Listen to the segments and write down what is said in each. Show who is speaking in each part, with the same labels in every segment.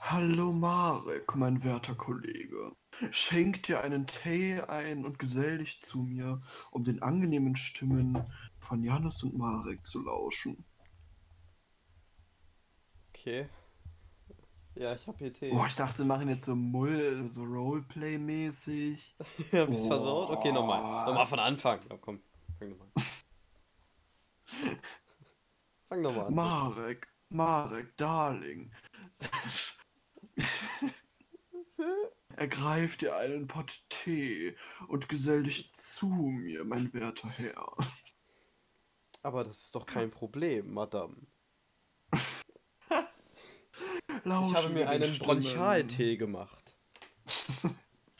Speaker 1: Hallo Marek, mein werter Kollege. Schenk dir einen Tee ein und gesell dich zu mir, um den angenehmen Stimmen von Janus und Marek zu lauschen.
Speaker 2: Okay. Ja, ich hab hier Tee.
Speaker 1: Boah, ich dachte, wir machen jetzt so Mull, so Roleplay-mäßig.
Speaker 2: Hab ich's versaut? Okay, nochmal. Nochmal von Anfang. Ja, komm, fang nochmal an. Fang nochmal an.
Speaker 1: Marek, Marek, Darling. Ergreif dir einen Pott Tee und gesell dich zu mir, mein werter Herr.
Speaker 2: Aber das ist doch kein Problem, Madame. Ich habe mir einen. Bronchialtee gemacht.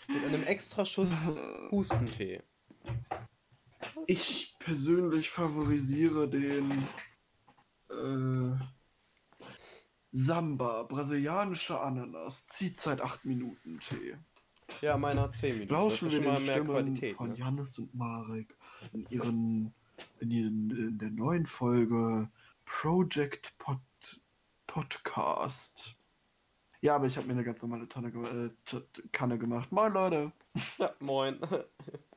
Speaker 2: Mit einem extra Schuss Hustentee.
Speaker 1: Ich persönlich favorisiere den äh, Samba, brasilianische Ananas, zieht seit 8 Minuten Tee.
Speaker 2: Ja, meiner hat 10 Minuten.
Speaker 1: Lauschen wir
Speaker 2: mal mehr
Speaker 1: Stimmen
Speaker 2: Qualität.
Speaker 1: von
Speaker 2: Ne?
Speaker 1: Und Marek in ihren in, ihren, in der neuen Folge Project Pod, Podcast. Ja, aber ich habe mir eine ganz normale Tonne, ge äh, Kanne gemacht. Moin Leute.
Speaker 2: Ja, moin.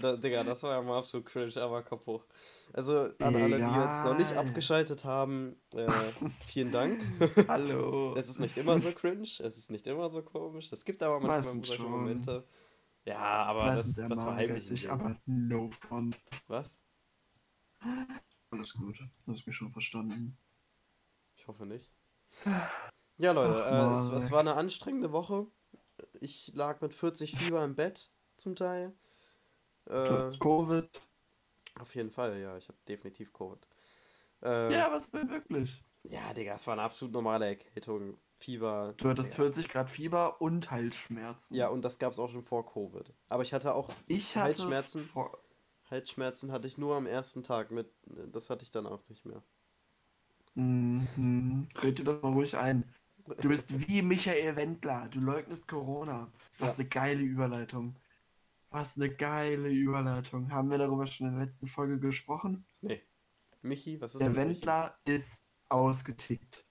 Speaker 2: da, Digga, das war ja mal absolut cringe, aber kaputt. Also an alle, die jetzt noch nicht abgeschaltet haben, äh, vielen Dank.
Speaker 1: Hallo.
Speaker 2: Es ist nicht immer so cringe, es ist nicht immer so komisch. Es gibt aber manchmal solche
Speaker 1: schon.
Speaker 2: Momente. Ja, aber
Speaker 1: Meistens
Speaker 2: das, das verheimlichen
Speaker 1: sich,
Speaker 2: wir.
Speaker 1: aber no fun.
Speaker 2: Was?
Speaker 1: Alles gut. Du hast mich schon verstanden.
Speaker 2: Ich hoffe nicht. Ja, Leute,
Speaker 1: Ach,
Speaker 2: äh, es, es war eine anstrengende Woche. Ich lag mit 40 Fieber im Bett, zum Teil. Äh,
Speaker 1: Covid.
Speaker 2: auf jeden Fall, ja, ich habe definitiv Covid. Äh,
Speaker 1: Ja, was denn wirklich?
Speaker 2: Ja, Digga, es war eine absolut normale Erkältung. Fieber.
Speaker 1: Du hattest
Speaker 2: ja.
Speaker 1: 40 Grad Fieber und Halsschmerzen.
Speaker 2: ja, und das gab es auch schon vor Covid. Aber ich hatte auch
Speaker 1: ich hatte
Speaker 2: Halsschmerzen.
Speaker 1: Vor
Speaker 2: Halsschmerzen hatte ich nur am ersten Tag mit. Das hatte ich dann auch nicht mehr.
Speaker 1: mhm. Red dir das mal ruhig ein. Du bist wie Michael Wendler. Du leugnest Corona. Was
Speaker 2: Ja.
Speaker 1: eine geile Überleitung. Was eine geile Überleitung. Haben wir darüber schon in der letzten Folge gesprochen?
Speaker 2: Nee. Michi, was ist
Speaker 1: Der
Speaker 2: mit Michi?
Speaker 1: Wendler ist ausgetickt.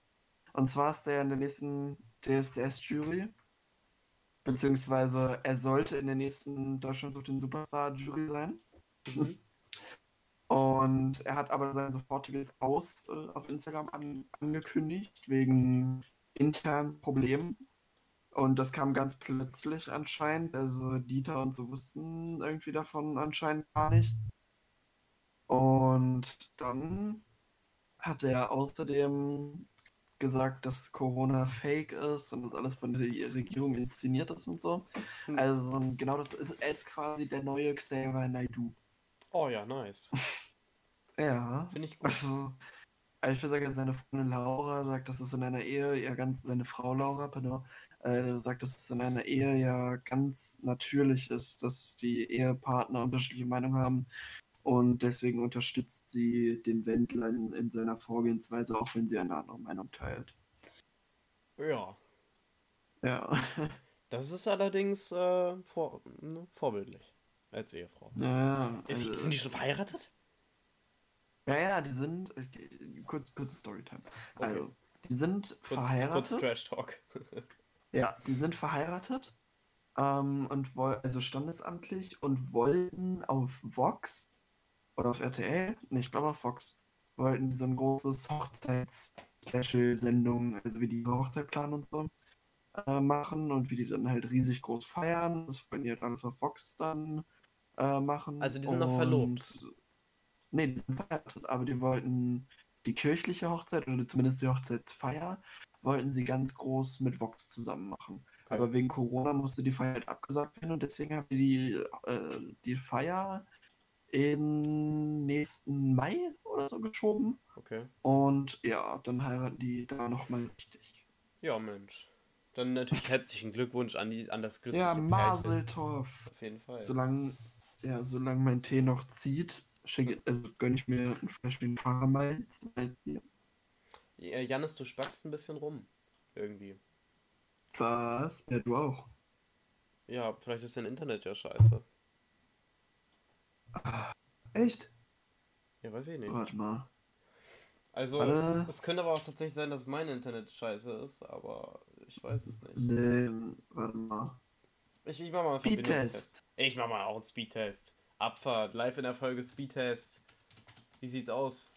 Speaker 1: Und zwar ist er in der nächsten DSDS-Jury. Beziehungsweise er sollte in der nächsten Deutschland sucht den Superstar-Jury sein.
Speaker 2: Mhm.
Speaker 1: Und er hat aber sein sofortiges Aus äh, auf Instagram an, angekündigt, wegen internen Problemen. Und das kam ganz plötzlich anscheinend. Also Dieter und so wussten irgendwie davon anscheinend gar nicht. Und dann hat er außerdem gesagt, dass Corona fake ist und dass alles von der Regierung inszeniert ist und so.
Speaker 2: Hm.
Speaker 1: Also genau das ist, ist quasi der neue Xavier Naidoo.
Speaker 2: Oh ja, nice.
Speaker 1: Ja.
Speaker 2: Finde ich gut.
Speaker 1: Also ich würde sagen, seine Freundin Laura sagt, dass es in einer Ehe ja ganz, seine Frau Laura, pardon, äh, sagt, dass es in einer Ehe ja ganz natürlich ist, dass die Ehepartner unterschiedliche Meinungen haben. Und deswegen unterstützt sie den Wendler in, in seiner Vorgehensweise, auch wenn sie eine andere Meinung teilt.
Speaker 2: Ja.
Speaker 1: Ja.
Speaker 2: Das ist allerdings äh, vor, ne, vorbildlich. Als Ehefrau.
Speaker 1: ja
Speaker 2: Ist,
Speaker 1: also-
Speaker 2: sind die schon verheiratet?
Speaker 1: Ja, ja, die sind. äh, Kurz, kurze Storytime.
Speaker 2: Okay.
Speaker 1: Also, die sind
Speaker 2: Kurz,
Speaker 1: verheiratet.
Speaker 2: kurz Trash Talk.
Speaker 1: Ja, die sind verheiratet ähm, und woll also standesamtlich und wollten auf Vox oder auf RTL, nee, ich glaube auf Vox, wollten die so ein großes Hochzeits-Special-Sendung, also wie die Hochzeit planen und so, äh, machen und wie die dann halt riesig groß feiern. Das wollen die halt alles auf Vox dann äh, machen.
Speaker 2: Also die sind noch verlobt?
Speaker 1: Nee, die sind verheiratet, aber die wollten die kirchliche Hochzeit oder zumindest die Hochzeitsfeier wollten sie ganz groß mit Vox zusammen machen.
Speaker 2: Okay.
Speaker 1: Aber wegen Corona musste die Feier halt abgesagt werden und deswegen haben die die, äh, die Feier in nächsten Mai oder so geschoben.
Speaker 2: Okay.
Speaker 1: Und ja, dann heiraten die da nochmal richtig.
Speaker 2: Ja, Mensch. Dann natürlich herzlichen Glückwunsch an, die, an das glückliche
Speaker 1: Ja. Maseltorf.
Speaker 2: Auf jeden Fall.
Speaker 1: Solange, ja, solange mein Tee noch zieht, schenke, also gönne ich mir ein Fläschchen Karamell. hier.
Speaker 2: Ja, Janis, du spackst ein bisschen rum. Irgendwie.
Speaker 1: Was? Ja, du auch.
Speaker 2: Ja, vielleicht ist dein Internet ja scheiße.
Speaker 1: Echt?
Speaker 2: Ja, weiß ich nicht.
Speaker 1: Warte mal.
Speaker 2: Also,
Speaker 1: Warte.
Speaker 2: es könnte aber auch tatsächlich sein, dass mein Internet scheiße ist, aber ich weiß es nicht.
Speaker 1: Nee, warte mal.
Speaker 2: Ich, ich mach mal einen
Speaker 1: Speedtest.
Speaker 2: Ich mach mal auch einen Speedtest. Abfahrt, live in der Folge Speedtest. Wie sieht's aus?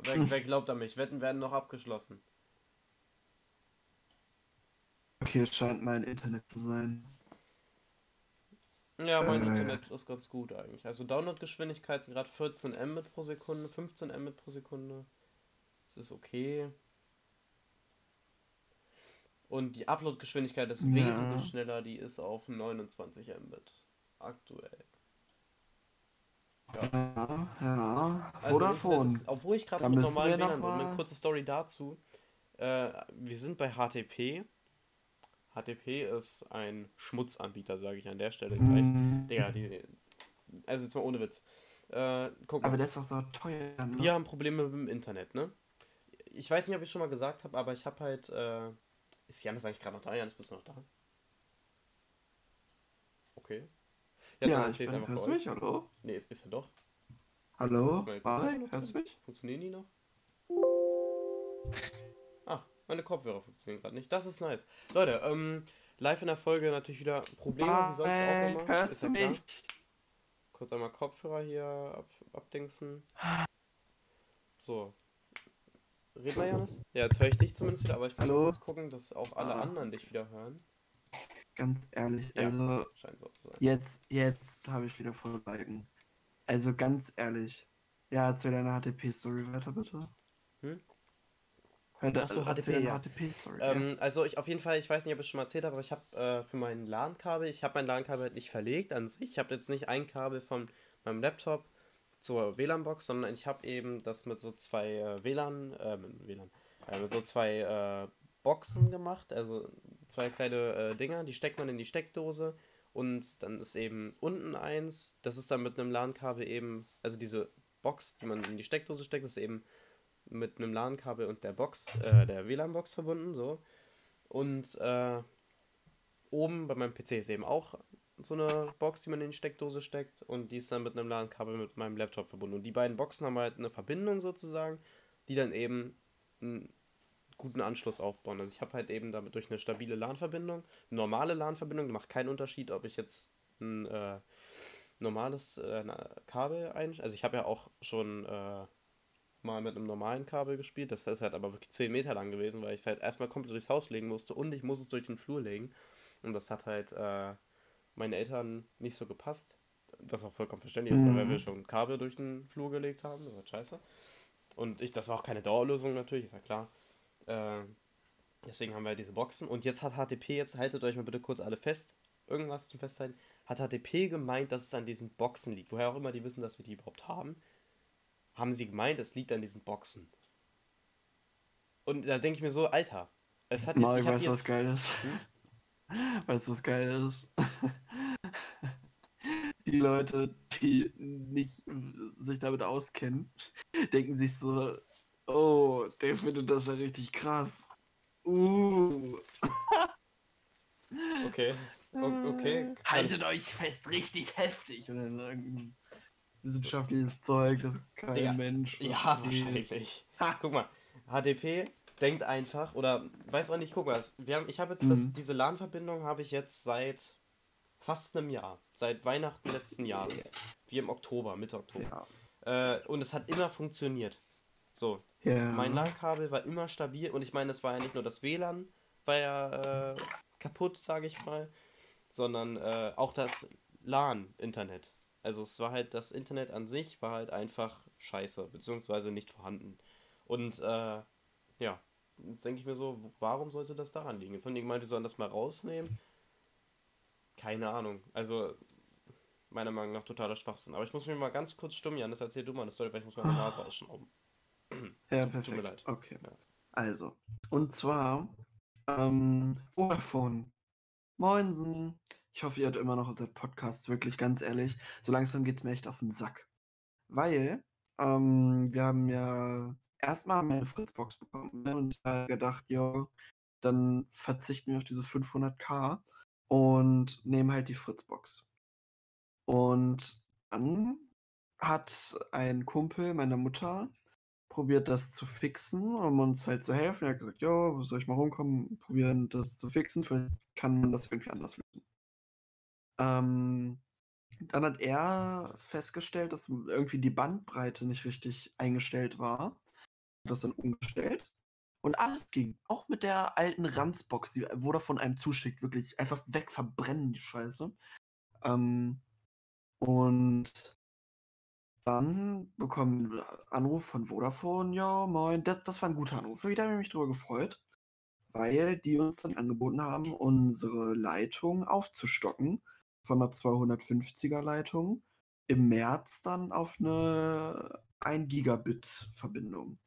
Speaker 2: Wer, wer glaubt an mich? Wetten werden noch abgeschlossen.
Speaker 1: Okay, es scheint mein Internet zu sein.
Speaker 2: Ja, mein
Speaker 1: Äh.
Speaker 2: Internet ist ganz gut eigentlich. Also Downloadgeschwindigkeit sind gerade 14 Mbit pro Sekunde, 15 Mbit pro Sekunde. Das ist okay. Und die Uploadgeschwindigkeit ist
Speaker 1: Ja.
Speaker 2: wesentlich schneller, die ist auf 29 Mbit. Aktuell.
Speaker 1: Ja, ja.
Speaker 2: Also
Speaker 1: Vodafone.
Speaker 2: Ist, obwohl ich gerade mit normalen WLAN bin. Eine kurze Story dazu. Äh, wir sind bei HTP. HTP ist ein Schmutzanbieter, sage ich an der Stelle gleich.
Speaker 1: Mhm.
Speaker 2: Digga, die. Also jetzt mal ohne Witz. Äh, guck mal.
Speaker 1: Aber der ist doch so teuer. Ne?
Speaker 2: Wir haben Probleme mit dem Internet, ne? Ich weiß nicht, ob ich schon mal gesagt habe, aber ich habe halt. Äh, ist Janis eigentlich gerade noch da? Janis, bist du noch da? Okay. Ja,
Speaker 1: Ja,
Speaker 2: dann erzähl's
Speaker 1: bin,
Speaker 2: einfach
Speaker 1: hörst du mich? Hallo?
Speaker 2: Nee, ist, ist er doch.
Speaker 1: Hallo? Barek,
Speaker 2: noch
Speaker 1: hörst du mich?
Speaker 2: Funktionieren die noch? Ah, meine Kopfhörer funktionieren gerade nicht. Das ist nice. Leute, ähm, live in der Folge natürlich wieder Probleme, wie sonst auch immer.
Speaker 1: hörst
Speaker 2: ist
Speaker 1: du mich?
Speaker 2: Kurz einmal Kopfhörer hier ab, abdingsen. So. Red mal, Janis? Ja, jetzt höre ich dich zumindest wieder, aber ich muss kurz gucken, dass auch alle
Speaker 1: Ah.
Speaker 2: anderen dich wieder hören.
Speaker 1: Ganz ehrlich,
Speaker 2: Ja.
Speaker 1: also
Speaker 2: Scheint so zu sein.
Speaker 1: jetzt, jetzt habe ich wieder voll Balken. Also ganz ehrlich. Ja, erzähl deine HTP-Story weiter, bitte.
Speaker 2: Hm?
Speaker 1: Hör da-
Speaker 2: Ach so,
Speaker 1: erzähl
Speaker 2: HTP,
Speaker 1: deine
Speaker 2: ja.
Speaker 1: HTP-Story. ja.
Speaker 2: Ähm, also ich auf jeden Fall, ich weiß nicht, ob ich es schon mal erzählt habe, aber ich habe äh, für mein LAN-Kabel, ich habe mein LAN-Kabel halt nicht verlegt an sich. Ich habe jetzt nicht ein Kabel von meinem Laptop zur WLAN-Box, sondern ich habe eben das mit so zwei äh, WLAN, äh, mit WLAN, äh, mit so zwei äh, Boxen gemacht, also zwei kleine äh, Dinger, die steckt man in die Steckdose und dann ist eben unten eins, das ist dann mit einem LAN-Kabel eben, also diese Box, die man in die Steckdose steckt, ist eben mit einem LAN-Kabel und der Box, äh, der WLAN-Box verbunden, so. Und äh, oben bei meinem PC ist eben auch so eine Box, die man in die Steckdose steckt und die ist dann mit einem LAN-Kabel mit meinem Laptop verbunden. Und die beiden Boxen haben halt eine Verbindung sozusagen, die dann eben einen guten Anschluss aufbauen. Also ich habe halt eben damit durch eine stabile LAN-Verbindung, normale LAN-Verbindung, macht keinen Unterschied, ob ich jetzt ein äh, normales äh, Kabel ein... Also ich habe ja auch schon äh, mal mit einem normalen Kabel gespielt. Das ist halt aber wirklich 10 Meter lang gewesen, weil ich es halt erstmal komplett durchs Haus legen musste und ich muss es durch den Flur legen. Und das hat halt äh, meinen Eltern nicht so gepasst. Was auch vollkommen verständlich ist, weil
Speaker 1: Mhm.
Speaker 2: wir schon Kabel durch den Flur gelegt haben. Das ist halt scheiße. Und ich, das war auch keine Dauerlösung natürlich, ist ja klar. Äh, deswegen haben wir diese Boxen. Und jetzt hat HTP, jetzt haltet euch mal bitte kurz alle fest, irgendwas zum Festhalten, hat HTP gemeint, dass es an diesen Boxen liegt. Woher auch immer die wissen, dass wir die überhaupt haben, haben sie gemeint, es liegt an diesen Boxen. Und da denke ich mir so, Alter, es hat
Speaker 1: Marek,
Speaker 2: ich
Speaker 1: du, was geil ist? Weißt du, was geil ist? Die Leute, die nicht sich damit auskennen, denken sich so, oh, der findet das ja richtig krass. Uh.
Speaker 2: okay, o- okay,
Speaker 1: Haltet euch fest, richtig heftig. Oder so irgendein wissenschaftliches Zeug, das kein
Speaker 2: Digga,
Speaker 1: Mensch.
Speaker 2: Ja, wahrscheinlich.
Speaker 1: Ha.
Speaker 2: Guck mal, HDP denkt einfach, oder weiß auch nicht, guck mal, wir haben, ich habe jetzt das,
Speaker 1: Mhm.
Speaker 2: diese LAN-Verbindung habe ich jetzt seit fast einem Jahr, seit Weihnachten letzten Jahres, wie im Oktober, Mitte Oktober.
Speaker 1: Ja.
Speaker 2: Äh, und es hat immer funktioniert. So,
Speaker 1: ja.
Speaker 2: mein LAN-Kabel war immer stabil und ich meine, es war ja nicht nur das WLAN, war ja äh, kaputt, sage ich mal, sondern äh, auch das LAN-Internet. Also es war halt, das Internet an sich war halt einfach scheiße, beziehungsweise nicht vorhanden. Und äh, ja, jetzt denke ich mir so, warum sollte das daran liegen? Jetzt haben die gemeint, wir sollen das mal rausnehmen. Keine Ahnung. Also, meiner Meinung nach totaler Schwachsinn. Aber ich muss mich mal ganz kurz stumm, Jan, das erzähl du mal eine Story, weil ich muss meine Nase ausschrauben.
Speaker 1: Ja,
Speaker 2: Tut- tut
Speaker 1: perfekt.
Speaker 2: mir leid.
Speaker 1: Okay.
Speaker 2: Ja.
Speaker 1: Also, und zwar, ähm, Vodafone. Moinsen. Ich hoffe, ihr hört immer noch unseren Podcast, wirklich ganz ehrlich. So langsam geht's mir echt auf den Sack. Weil, ähm, wir haben ja erstmal eine Fritzbox bekommen ne? und gedacht, jo, dann verzichten wir auf diese 500k und nehmen halt die Fritzbox. Und dann hat ein Kumpel meiner Mutter probiert das zu fixen, um uns halt zu helfen. Er hat gesagt, jo, soll ich mal rumkommen, probieren das zu fixen, vielleicht kann man das irgendwie anders lösen. Ähm, dann hat er festgestellt, dass irgendwie die Bandbreite nicht richtig eingestellt war. Hat das dann umgestellt. Und alles ging. Auch mit der alten Ranzbox, die wurde von einem zuschickt, wirklich einfach wegverbrennen, die Scheiße. Ähm, und dann bekommen wir Anruf von Vodafone, ja, moin. Das, das war ein guter Anruf. Da habe ich mich drüber gefreut, weil die uns dann angeboten haben, unsere Leitung aufzustocken von einer 250er Leitung im März dann auf eine 1 Gigabit Verbindung.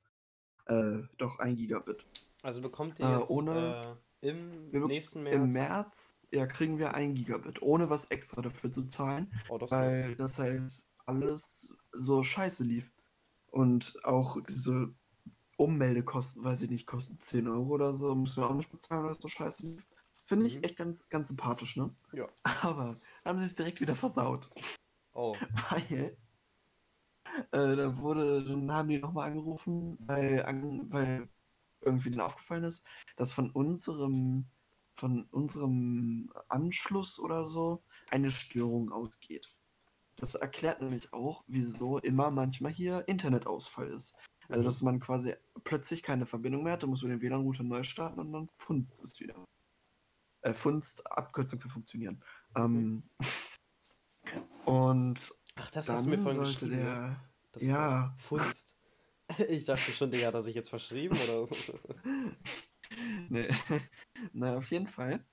Speaker 1: Äh, doch 1 Gigabit.
Speaker 2: Also bekommt ihr jetzt
Speaker 1: äh, ohne,
Speaker 2: äh, im nächsten
Speaker 1: März? Im März ja, kriegen wir 1 Gigabit, ohne was extra dafür zu zahlen.
Speaker 2: Oh, das
Speaker 1: weil das halt alles so scheiße lief. Und auch diese Ummeldekosten, weiß ich nicht, kosten 10 Euro oder so, müssen wir auch nicht bezahlen, weil es so scheiße lief. Finde ich mhm. echt ganz, ganz sympathisch, ne?
Speaker 2: Ja.
Speaker 1: Aber haben sie es direkt wieder versaut.
Speaker 2: Oh.
Speaker 1: Weil, äh, da wurde, dann haben die nochmal angerufen, weil, an, weil irgendwie denen aufgefallen ist, dass von unserem, von unserem Anschluss oder so eine Störung ausgeht. Das erklärt nämlich auch, wieso immer manchmal hier Internetausfall ist. Also, mhm. dass man quasi plötzlich keine Verbindung mehr hat, dann muss man den WLAN-Router neu starten und dann funzt es wieder. Äh, Funst, Abkürzung für funktionieren. Ähm, und.
Speaker 2: Ach, das hast du mir vorhin geschrieben. Der,
Speaker 1: ne? das ja.
Speaker 2: Funst. Ich dachte schon, der hat er sich jetzt verschrieben oder so.
Speaker 1: nee. Na, auf jeden Fall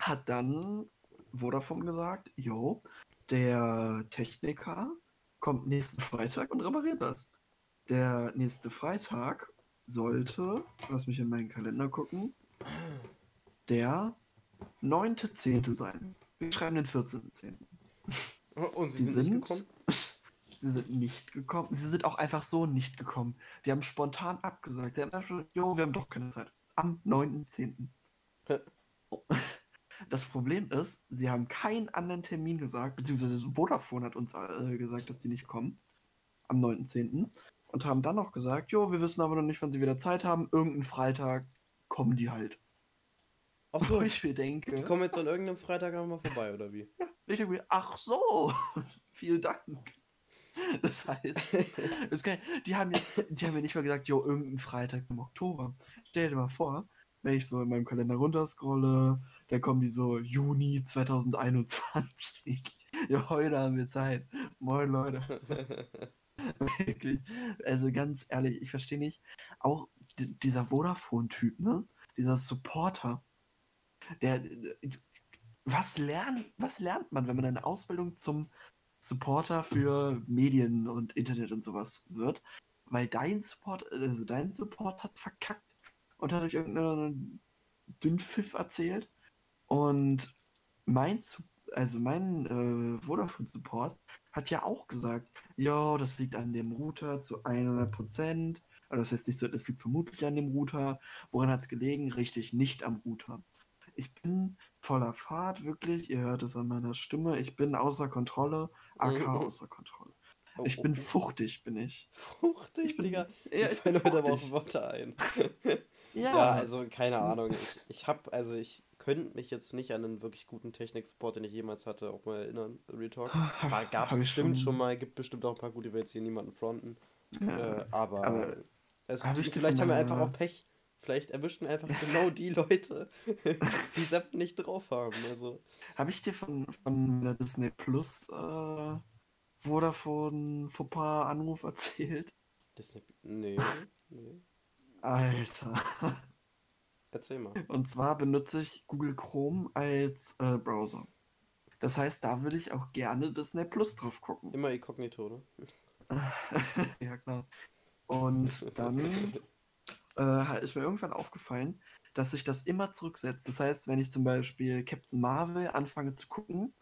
Speaker 1: hat dann Vodafone gesagt, jo, der Techniker kommt nächsten Freitag und repariert das. Der nächste Freitag sollte, lass mich in meinen Kalender gucken, der 9.10. sein. Wir schreiben den 14.10.
Speaker 2: Und sie sind, sind, nicht gekommen?
Speaker 1: Sie sind nicht gekommen. Sie sind auch einfach so nicht gekommen. Die haben spontan abgesagt. Sie haben einfach schon, jo, wir haben doch keine Zeit. Am 9.10. Das Problem ist, sie haben keinen anderen Termin gesagt, beziehungsweise Vodafone hat uns äh, gesagt, dass die nicht kommen. Am 9.10. Und haben dann noch gesagt, jo, wir wissen aber noch nicht, wann sie wieder Zeit haben. Irgendeinen Freitag kommen die halt.
Speaker 2: Ach so,
Speaker 1: ich mir denke.
Speaker 2: Die kommen jetzt an irgendeinem Freitag einmal vorbei, oder wie?
Speaker 1: Ja, ich denke mir, ach so, vielen Dank. Das heißt, das geil, die haben jetzt, die haben mir nicht mal gesagt, jo, irgendein Freitag im Oktober. Stell dir mal vor, wenn ich so in meinem Kalender runterscrolle, dann kommen die so Juni 2021. ja, heute haben wir Zeit. Moin, Leute. Wirklich. Also ganz ehrlich, ich verstehe nicht. Auch dieser Vodafone-Typ, ne? Dieser Supporter. Der. Was lernt, was lernt man, wenn man eine Ausbildung zum Supporter für Medien und Internet und sowas wird? Weil dein Support, also dein Support hat verkackt und hat euch irgendeinen Dünnpfiff erzählt und mein, also mein äh, Vodafone Support hat ja auch gesagt, ja, das liegt an dem Router zu 100 Prozent. Also das heißt nicht so, das liegt vermutlich an dem Router. Woran hat es gelegen? Richtig, nicht am Router. Ich bin voller Fahrt, wirklich. Ihr hört es an meiner Stimme. Ich bin außer Kontrolle, AK mhm. außer Kontrolle. Oh, ich bin fuchtig, bin ich.
Speaker 2: Fuchtig, ich bin, Digga. Ja, ich fallen heute aber auch Worte ein. ja. ja, also keine Ahnung. Ich, ich habe, also ich könnte mich jetzt nicht an einen wirklich guten Technik-Support, den ich jemals hatte, auch mal erinnern. Retalk. Gab es bestimmt schon... schon mal, gibt bestimmt auch ein paar gute, ich will jetzt hier niemanden fronten. Ja, äh, aber, aber also, die, vielleicht haben wir einfach auch Pech. Vielleicht erwischen einfach genau die Leute, die Sepp nicht drauf haben. Also.
Speaker 1: Habe ich dir von, von der Disney Plus äh, Vodafone Fauxpas Anruf erzählt?
Speaker 2: Disney. Nee, nee.
Speaker 1: Alter.
Speaker 2: Erzähl mal.
Speaker 1: Und zwar benutze ich Google Chrome als äh, Browser. Das heißt, da würde ich auch gerne Disney Plus drauf gucken.
Speaker 2: Immer inkognito, ne?
Speaker 1: ja, klar. Und dann äh, ist mir irgendwann aufgefallen, dass sich das immer zurücksetzt. Das heißt, wenn ich zum Beispiel Captain Marvel anfange zu gucken,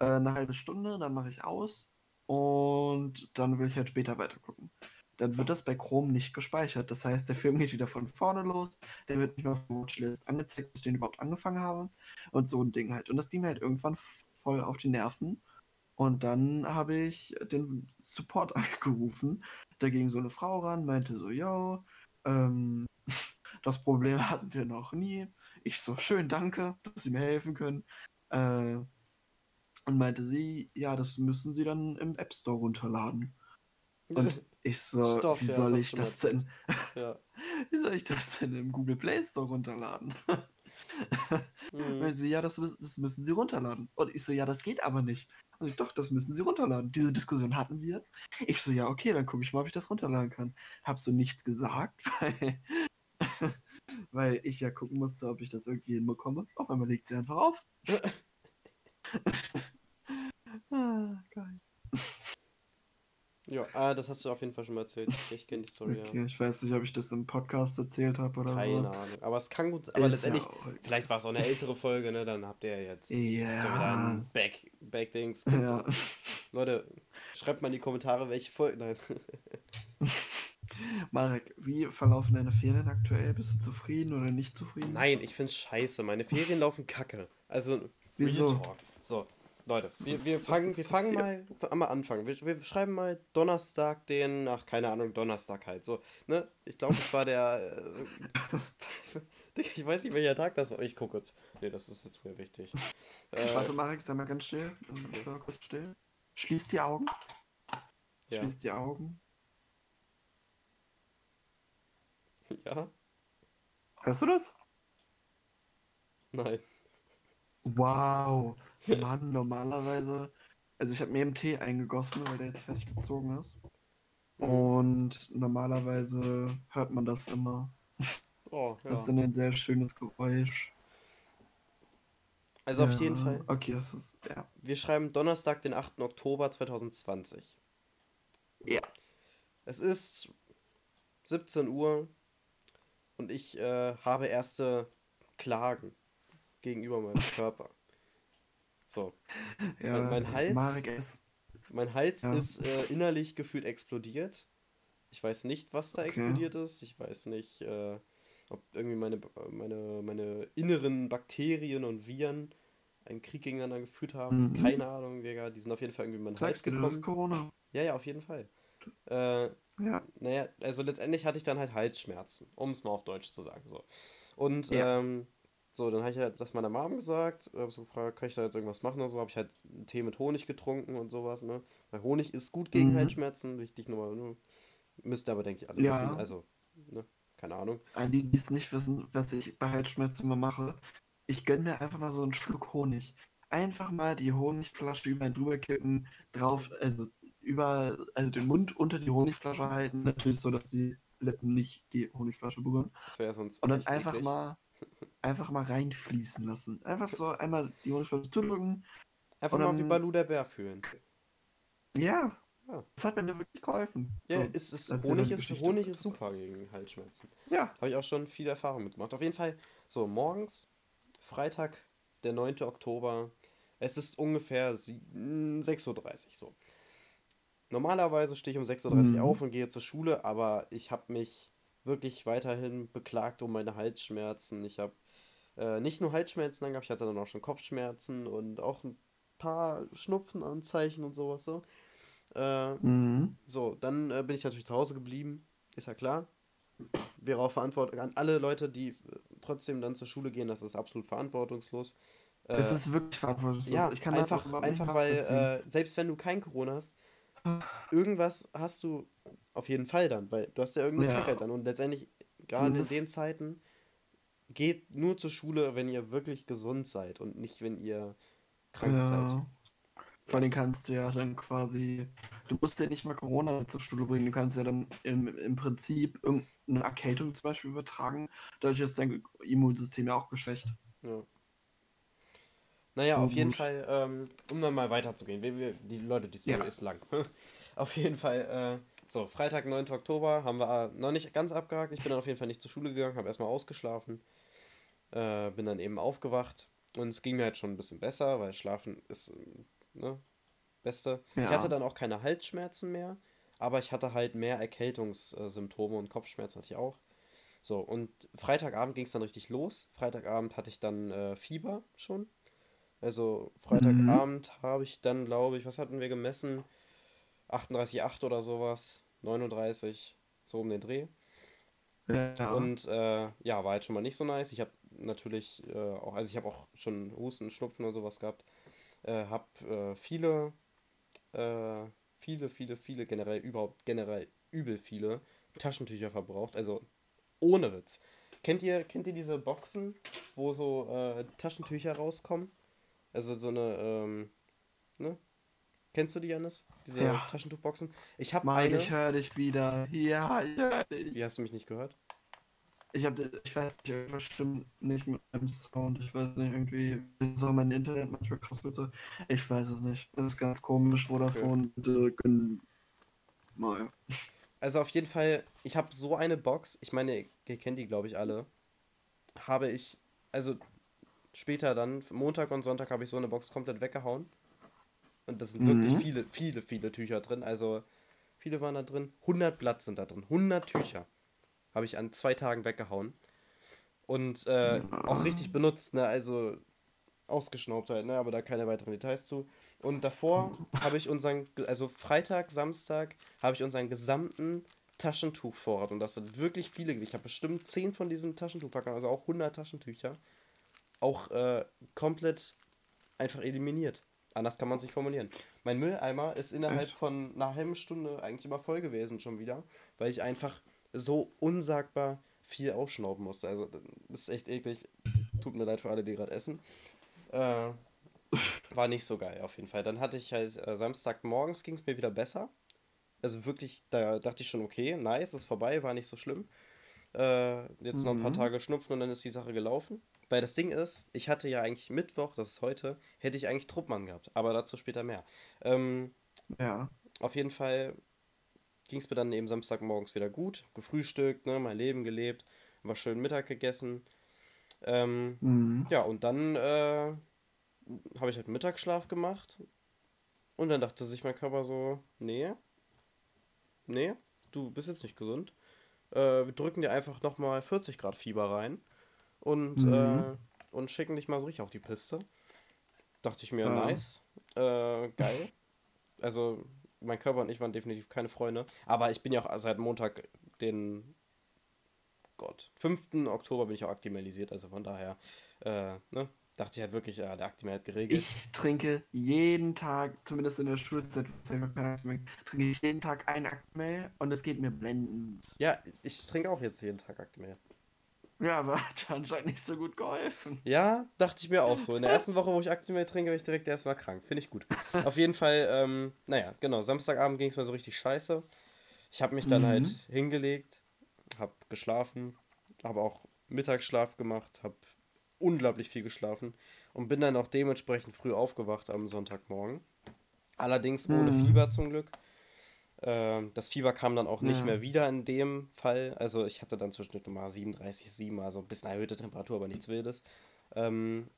Speaker 1: äh, eine halbe Stunde, dann mache ich aus und dann will ich halt später weiter gucken dann wird das bei Chrome nicht gespeichert. Das heißt, der Film geht wieder von vorne los, der wird nicht mehr auf der Watchlist angezeigt, bis ich den überhaupt angefangen habe. Und so ein Ding halt. Und das ging mir halt irgendwann voll auf die Nerven. Und dann habe ich den Support angerufen, Da ging so eine Frau ran, meinte so, yo, ähm, das Problem hatten wir noch nie. Ich so, schön, danke, dass Sie mir helfen können. Äh, und meinte sie, ja, das müssen Sie dann im App Store runterladen. Und ich so,
Speaker 2: Stopp,
Speaker 1: wie
Speaker 2: ja,
Speaker 1: soll ich das denn,
Speaker 2: Ja.
Speaker 1: wie soll ich das denn im Google Play Store runterladen?
Speaker 2: Mhm.
Speaker 1: Weil sie, ja, das, müssen- das müssen Sie runterladen. Und ich so, ja, das geht aber nicht. Und ich, doch, das müssen Sie runterladen. Diese Diskussion hatten wir. Ich so, ja, okay, dann gucke ich mal, ob ich das runterladen kann. Hab so nichts gesagt, weil, weil ich ja gucken musste, ob ich das irgendwie hinbekomme. Auf einmal legt sie einfach auf. ah, geil.
Speaker 2: Ja, ah, das hast du auf jeden Fall schon mal erzählt. Ich kenne die Story,
Speaker 1: Okay, ich weiß nicht, ob ich das im Podcast erzählt habe
Speaker 2: ja.
Speaker 1: oder
Speaker 2: Keine
Speaker 1: so.
Speaker 2: Ahnung. Aber es kann gut, aber
Speaker 1: Ist
Speaker 2: letztendlich,
Speaker 1: ja
Speaker 2: vielleicht war es auch eine ältere Folge, ne? Dann habt ihr ja jetzt ihr wieder
Speaker 1: Ja.
Speaker 2: ein Back, Back-Dings.
Speaker 1: ja.
Speaker 2: Leute, schreibt mal in die Kommentare, welche Folge. Nein.
Speaker 1: Marek, wie verlaufen deine Ferien aktuell? Bist du zufrieden oder nicht zufrieden?
Speaker 2: Nein, ich find's scheiße. Meine Ferien laufen kacke. Also, Real
Speaker 1: Wieso?
Speaker 2: Talk. So, Leute, wir, wir fangen, wir fangen mal am Anfang. Wir, wir schreiben mal Donnerstag den, ach, keine Ahnung, Donnerstag halt. So, ne? Ich glaube, es war der. Äh, ich weiß nicht, welcher Tag das war. Ich gucke jetzt. Nee, das ist jetzt mir wichtig. Äh,
Speaker 1: Warte, Marek, sei mal ganz still. Sei mal kurz still. Schließ die Augen.
Speaker 2: ja.
Speaker 1: Schließ die Augen.
Speaker 2: ja?
Speaker 1: Hörst du das?
Speaker 2: Nein.
Speaker 1: Wow. Mann, normalerweise. Also ich habe mir eben Tee eingegossen, weil der jetzt fertig gezogen ist. Und normalerweise hört man das immer.
Speaker 2: Oh,
Speaker 1: Das ist
Speaker 2: ja.
Speaker 1: dann ein sehr schönes Geräusch.
Speaker 2: Also auf
Speaker 1: Ja,
Speaker 2: jeden Fall.
Speaker 1: Okay, das ist. Ja.
Speaker 2: Wir schreiben Donnerstag, den 8. Oktober 2020. So.
Speaker 1: Ja.
Speaker 2: Es ist 17 Uhr und ich äh, habe erste Klagen gegenüber meinem Körper. So,
Speaker 1: ja
Speaker 2: Mein- mein Hals-
Speaker 1: ist.
Speaker 2: mein Hals
Speaker 1: Ja.
Speaker 2: ist äh, innerlich gefühlt explodiert. Ich weiß nicht, was da
Speaker 1: Okay.
Speaker 2: explodiert ist. Ich weiß nicht, äh, ob irgendwie meine, meine, meine inneren Bakterien und Viren einen Krieg gegeneinander geführt haben.
Speaker 1: Mhm.
Speaker 2: Keine Ahnung, Digga. Die sind auf jeden Fall irgendwie in meinen Hals gekommen.
Speaker 1: Corona?
Speaker 2: Ja, ja, auf jeden Fall. Äh,
Speaker 1: Ja.
Speaker 2: naja, also letztendlich hatte ich dann halt Halsschmerzen, um es mal auf Deutsch zu sagen. So. Und
Speaker 1: Ja.
Speaker 2: ähm, so, dann habe ich halt das meiner Mom gesagt, hab so gefragt, kann ich da jetzt irgendwas machen oder so, habe ich halt einen Tee mit Honig getrunken und sowas, ne? Weil Honig ist gut gegen
Speaker 1: Mhm.
Speaker 2: Halsschmerzen, wichtig nochmal, ne? Müsst ihr aber, denke ich, alle
Speaker 1: Ja.
Speaker 2: wissen, also, ne? Keine Ahnung.
Speaker 1: An die, die es nicht wissen, was ich bei Halsschmerzen immer mache, ich gönne mir einfach mal so einen Schluck Honig. Einfach mal die Honigflasche über einen drüber kippen, drauf, also über, also den Mund unter die Honigflasche halten, natürlich so, dass die Lippen nicht die Honigflasche berühren.
Speaker 2: Das wäre sonst
Speaker 1: Und dann einfach
Speaker 2: eklig.
Speaker 1: mal, einfach mal reinfließen lassen. Einfach so einmal die Honigflasche zudrücken.
Speaker 2: Einfach mal wie Balu der Bär fühlen.
Speaker 1: Ja,
Speaker 2: Ja.
Speaker 1: das hat mir wirklich geholfen.
Speaker 2: Ja,
Speaker 1: So,
Speaker 2: ist, ist, Honig, ist. Honig ist super gegen Halsschmerzen.
Speaker 1: Ja,
Speaker 2: Habe ich auch schon viel Erfahrung mitgemacht. Auf jeden Fall, so, morgens, Freitag, der 9. Oktober. Es ist ungefähr sie- mm, 6.30 Uhr, so. Normalerweise stehe ich um 6.30 Uhr
Speaker 1: Mhm.
Speaker 2: auf und gehe zur Schule, aber ich habe mich wirklich weiterhin beklagt um meine Halsschmerzen. Ich habe äh, nicht nur Halsschmerzen dann gehabt, ich hatte dann auch schon Kopfschmerzen und auch ein paar Schnupfenanzeichen und sowas so. Äh,
Speaker 1: mhm.
Speaker 2: so, dann äh, bin ich natürlich zu Hause geblieben, ist ja klar. Wäre auch verantwortlich an alle Leute, die äh, trotzdem dann zur Schule gehen, das ist absolut verantwortungslos. Äh,
Speaker 1: es ist wirklich verantwortungslos.
Speaker 2: ja,
Speaker 1: ich kann das
Speaker 2: einfach, einfach weil, äh, selbst wenn du kein Corona hast, irgendwas hast du auf jeden Fall dann, weil du hast ja irgendeine
Speaker 1: Ja.
Speaker 2: Krankheit dann und letztendlich, gerade in den Zeiten, geht nur zur Schule, wenn ihr wirklich gesund seid und nicht, wenn ihr krank seid.
Speaker 1: Ja. Vor allem kannst du ja dann quasi, du musst ja nicht mal Corona zur Schule bringen, du kannst ja dann im, im Prinzip irgendeine Erkältung zum Beispiel übertragen. Dadurch ist dein Immunsystem ja auch geschwächt.
Speaker 2: Ja. Naja, auf jeden. Fall, ähm, um dann mal weiterzugehen. Wir, wir, die Leute, die Story
Speaker 1: Ja.
Speaker 2: ist lang. auf jeden Fall, äh, so, Freitag, 9. Oktober, haben wir äh, noch nicht ganz abgehakt. Ich bin dann auf jeden Fall nicht zur Schule gegangen, habe erstmal ausgeschlafen. Äh, bin dann eben aufgewacht. Und es ging mir halt schon ein bisschen besser, weil Schlafen ist, ne, Beste. Ich
Speaker 1: Ja.
Speaker 2: hatte dann auch keine Halsschmerzen mehr, aber ich hatte halt mehr Erkältungssymptome und Kopfschmerzen hatte ich auch. So, und Freitagabend ging es dann richtig los. Freitagabend hatte ich dann äh, Fieber schon. Also Freitagabend habe ich dann, glaube ich, was hatten wir gemessen? 38,8 oder sowas. 39, so um den Dreh.
Speaker 1: Ja.
Speaker 2: Und äh, ja, war halt schon mal nicht so nice. Ich habe natürlich äh, auch, also ich habe auch schon Husten, Schnupfen und sowas gehabt. Äh, habe äh, viele, äh, viele, viele, viele, generell überhaupt, generell übel viele Taschentücher verbraucht. Also ohne Witz. Kennt ihr, kennt ihr diese Boxen, wo so äh, Taschentücher rauskommen? Also so eine, ähm, ne? Kennst du die, Janis? Diese
Speaker 1: Ja.
Speaker 2: Taschentuchboxen? Ich habe eine.
Speaker 1: ich höre dich wieder. Ja, ich höre dich.
Speaker 2: Wie hast du mich nicht gehört?
Speaker 1: Ich habe, ich weiß nicht, irgendwas stimmt nicht mit meinem Sound. Ich weiß nicht, irgendwie auch mein Internet manchmal krass mit so. Ich weiß es nicht. Das ist ganz komisch, Vodafone. Bitte können mal.
Speaker 2: Also auf jeden Fall, ich habe so eine Box, ich meine, ihr kennt die, glaube ich, alle. Habe ich, also später dann, Montag und Sonntag habe ich so eine Box komplett weggehauen. Und das sind wirklich
Speaker 1: Mhm.
Speaker 2: viele, viele, viele Tücher drin. Also viele waren da drin. 100 Blatt sind da drin. 100 Tücher habe ich an zwei Tagen weggehauen. Und äh, auch richtig benutzt, ne? Also ausgeschnaubt halt, ne? Aber da keine weiteren Details zu. Und davor habe ich unseren, also Freitag, Samstag, habe ich unseren gesamten Taschentuchvorrat. Und das sind wirklich viele. Ich habe bestimmt 10 von diesen Taschentuchpackern, also auch 100 Taschentücher, auch äh, komplett einfach eliminiert. Anders kann man es nicht formulieren. Mein Mülleimer ist innerhalb
Speaker 1: Echt?
Speaker 2: von einer halben Stunde eigentlich immer voll gewesen schon wieder, weil ich einfach so unsagbar viel ausschnauben musste. Also das ist echt eklig. Tut mir leid für alle, die gerade essen. Äh, war nicht so geil auf jeden Fall. Dann hatte ich halt äh, Samstagmorgens ging es mir wieder besser. Also wirklich, da dachte ich schon, okay, nice, ist vorbei, war nicht so schlimm. Äh, jetzt noch ein paar
Speaker 1: Mhm.
Speaker 2: Tage schnupfen und dann ist die Sache gelaufen. Weil das Ding ist, ich hatte ja eigentlich Mittwoch, das ist heute, hätte ich eigentlich Truppmann gehabt. Aber dazu später mehr. Ähm,
Speaker 1: Ja.
Speaker 2: auf jeden Fall ging es mir dann eben Samstagmorgens wieder gut. Gefrühstückt, ne, mein Leben gelebt, war schön Mittag gegessen. Ähm,
Speaker 1: Mhm.
Speaker 2: ja, und dann äh, habe ich halt Mittagsschlaf gemacht. Und dann dachte sich mein Körper so, nee, nee, du bist jetzt nicht gesund. Äh, wir drücken dir einfach nochmal 40 Grad Fieber rein und,
Speaker 1: Mhm.
Speaker 2: äh, und schicken dich mal so richtig auf die Piste. Dachte ich mir,
Speaker 1: Ja.
Speaker 2: nice, äh, geil. Also mein Körper und ich waren definitiv keine Freunde. Aber ich bin ja auch seit Montag den Gott, 5. Oktober bin ich auch aktimalisiert, also von daher, äh, ne, dachte ich halt wirklich, ja, der Aktimal hat geregelt.
Speaker 1: Ich trinke jeden Tag, zumindest in der Schulzeit, trinke ich jeden Tag ein Aktimel und es geht mir blendend.
Speaker 2: Ja, ich trinke auch jetzt jeden Tag Aktimal.
Speaker 1: Ja, aber hat anscheinend nicht so gut geholfen.
Speaker 2: Ja, dachte ich mir auch so. In der ersten Woche, wo ich Aktimal trinke, war ich direkt erstmal krank. Finde ich gut. Auf jeden Fall, ähm, naja, genau, Samstagabend ging es mir so richtig scheiße. Ich habe mich dann
Speaker 1: Mhm.
Speaker 2: halt hingelegt, habe geschlafen, habe auch Mittagsschlaf gemacht, habe unglaublich viel geschlafen und bin dann auch dementsprechend früh aufgewacht am Sonntagmorgen. Allerdings ohne
Speaker 1: Mhm.
Speaker 2: Fieber zum Glück. Ähm, das Fieber kam dann auch nicht
Speaker 1: Ja.
Speaker 2: mehr wieder in dem Fall. Also ich hatte dann zwischendurch mal 37,7, also ein bisschen erhöhte Temperatur, aber nichts Wildes. Ähm,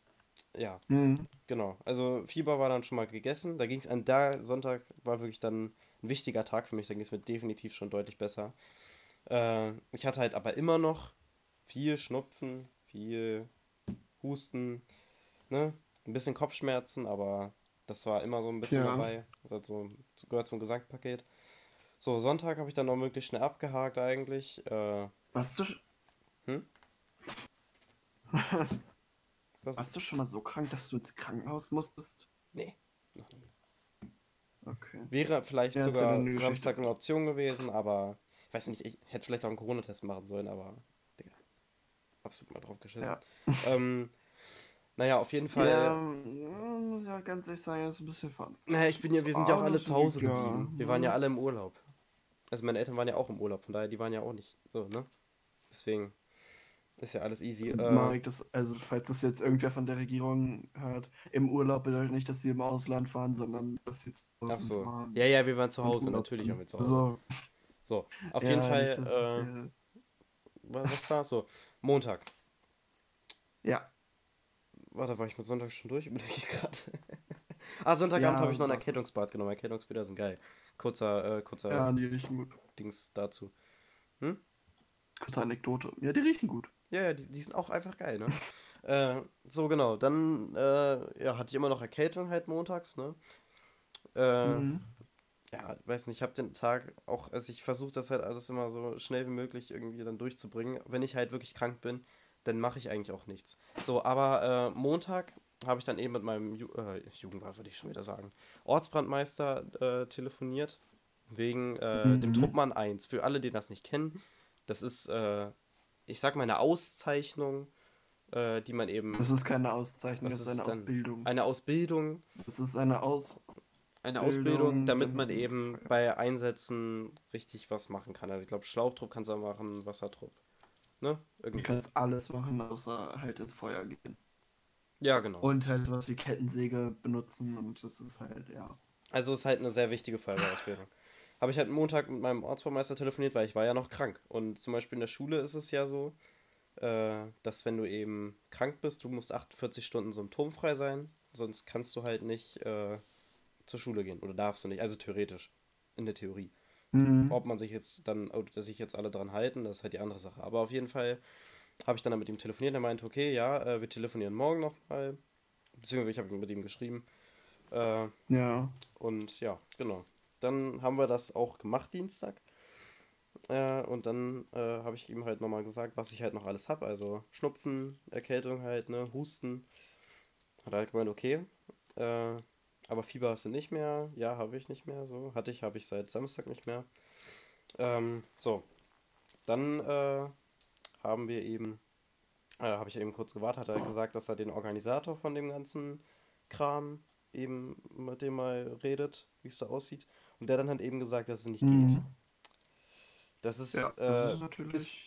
Speaker 2: ja,
Speaker 1: Mhm.
Speaker 2: genau. Also Fieber war dann schon mal gegessen. Da ging es an der Sonntag war wirklich dann ein wichtiger Tag für mich. Da ging es mir definitiv schon deutlich besser. Äh, ich hatte halt aber immer noch viel Schnupfen, viel Husten, ne? Ein bisschen Kopfschmerzen, aber das war immer so ein bisschen
Speaker 1: Ja.
Speaker 2: dabei. Das hat so, gehört zum Gesamtpaket. So, Sonntag habe ich dann noch möglichst schnell abgehakt eigentlich. Äh,
Speaker 1: Warst du,
Speaker 2: hm? Was?
Speaker 1: warst du schon mal so krank, dass du ins Krankenhaus musstest?
Speaker 2: Nee, noch nie.
Speaker 1: Okay.
Speaker 2: Wäre vielleicht
Speaker 1: Ja,
Speaker 2: sogar. Samstag eine Option gewesen, aber ich weiß nicht, ich hätte vielleicht auch einen Corona-Test machen sollen, aber Digga, absolut mal drauf geschissen.
Speaker 1: Ja.
Speaker 2: Ähm, naja, auf jeden Fall.
Speaker 1: Ja, muss ich auch ganz ehrlich sagen, das ist ein bisschen fun.
Speaker 2: Naja, ich bin ja, wir sind ja auch alle zu Hause
Speaker 1: Ja.
Speaker 2: geblieben. Wir waren ja alle im Urlaub. Also meine Eltern waren ja auch im Urlaub, von daher, die waren ja auch nicht so, ne? Deswegen ist ja alles easy. Äh,
Speaker 1: Marek, das, also falls das jetzt irgendwer von der Regierung hört, im Urlaub bedeutet nicht, dass sie im Ausland fahren, sondern dass sie jetzt
Speaker 2: ach so.
Speaker 1: fahren.
Speaker 2: Ja, ja, wir waren zu Hause, natürlich waren wir zu Hause.
Speaker 1: So,
Speaker 2: So, auf
Speaker 1: ja,
Speaker 2: jeden
Speaker 1: nicht,
Speaker 2: Fall,
Speaker 1: es,
Speaker 2: äh, was, was war so? Montag.
Speaker 1: ja,
Speaker 2: Warte, war ich mit Sonntag schon durch? Überlege ich gerade. Ah, Sonntagabend
Speaker 1: Ja,
Speaker 2: habe ich noch ein Erkältungsbad genommen. Erkältungsbäder sind geil. Kurzer, äh, kurzer
Speaker 1: ja, die riechen gut.
Speaker 2: Dings dazu.
Speaker 1: Kurze Anekdote. Ja, die riechen gut.
Speaker 2: Ja, ja, die, die sind auch einfach geil, ne? äh, so, genau. Dann äh, ja, hatte ich immer noch Erkältung halt montags, ne? Äh,
Speaker 1: Mhm.
Speaker 2: ja, weiß nicht, ich habe den Tag auch, also ich versuche das halt alles immer so schnell wie möglich irgendwie dann durchzubringen. Wenn ich halt wirklich krank bin, dann mache ich eigentlich auch nichts. So, aber äh, Montag habe ich dann eben mit meinem Ju äh, Jugendwart, würde ich schon wieder sagen, Ortsbrandmeister äh, telefoniert, wegen äh, mhm. dem Truppmann 1. Für alle, die das nicht kennen, das ist, äh, ich sag mal, eine Auszeichnung, äh, die man eben.
Speaker 1: Das ist keine Auszeichnung, das, das ist eine Ausbildung.
Speaker 2: Eine Ausbildung.
Speaker 1: Das ist eine Aus
Speaker 2: eine Ausbildung, damit man eben bei Einsätzen richtig was machen kann. Also ich glaube, Schlauchtrupp kannst du machen, Wassertrupp. Ne?
Speaker 1: Irgendwie. Du kannst alles machen, außer halt ins Feuer gehen.
Speaker 2: Ja, genau.
Speaker 1: Und halt was wie Kettensäge benutzen und das ist halt, ja.
Speaker 2: Also es ist halt eine sehr wichtige Feuerwehrausbildung. Habe ich halt Montag mit meinem Ortsbaumeister telefoniert, weil ich war ja noch krank. Und zum Beispiel in der Schule ist es ja so, äh, dass wenn du eben krank bist, du musst 48 Stunden symptomfrei sein, sonst kannst du halt nicht äh, zur Schule gehen oder darfst du nicht, also theoretisch, in der Theorie. Mhm. Ob man sich jetzt dann, oder sich jetzt alle dran halten, das ist halt die andere Sache. Aber auf jeden Fall habe ich dann mit ihm telefoniert, er meinte, okay, ja, äh, wir telefonieren morgen nochmal, beziehungsweise ich habe mit ihm geschrieben. Äh, ja. Und ja, genau. Dann haben wir das auch gemacht Dienstag. Äh, und dann äh, habe ich ihm halt nochmal gesagt, was ich halt noch alles habe. Also Schnupfen, Erkältung halt, ne, Husten. Hat er halt gemeint, okay. Äh, aber Fieber hast du nicht mehr. Ja, habe ich nicht mehr. So, hatte ich, habe ich seit Samstag nicht mehr. Ähm, so. Dann äh, haben wir eben, äh, habe ich eben kurz gewartet, hat er gesagt, dass er den Organisator von dem ganzen Kram eben mit dem mal redet, wie es da aussieht. Und der dann hat eben gesagt, dass es nicht mhm. geht. Das ist, ja, das äh, ist, ist,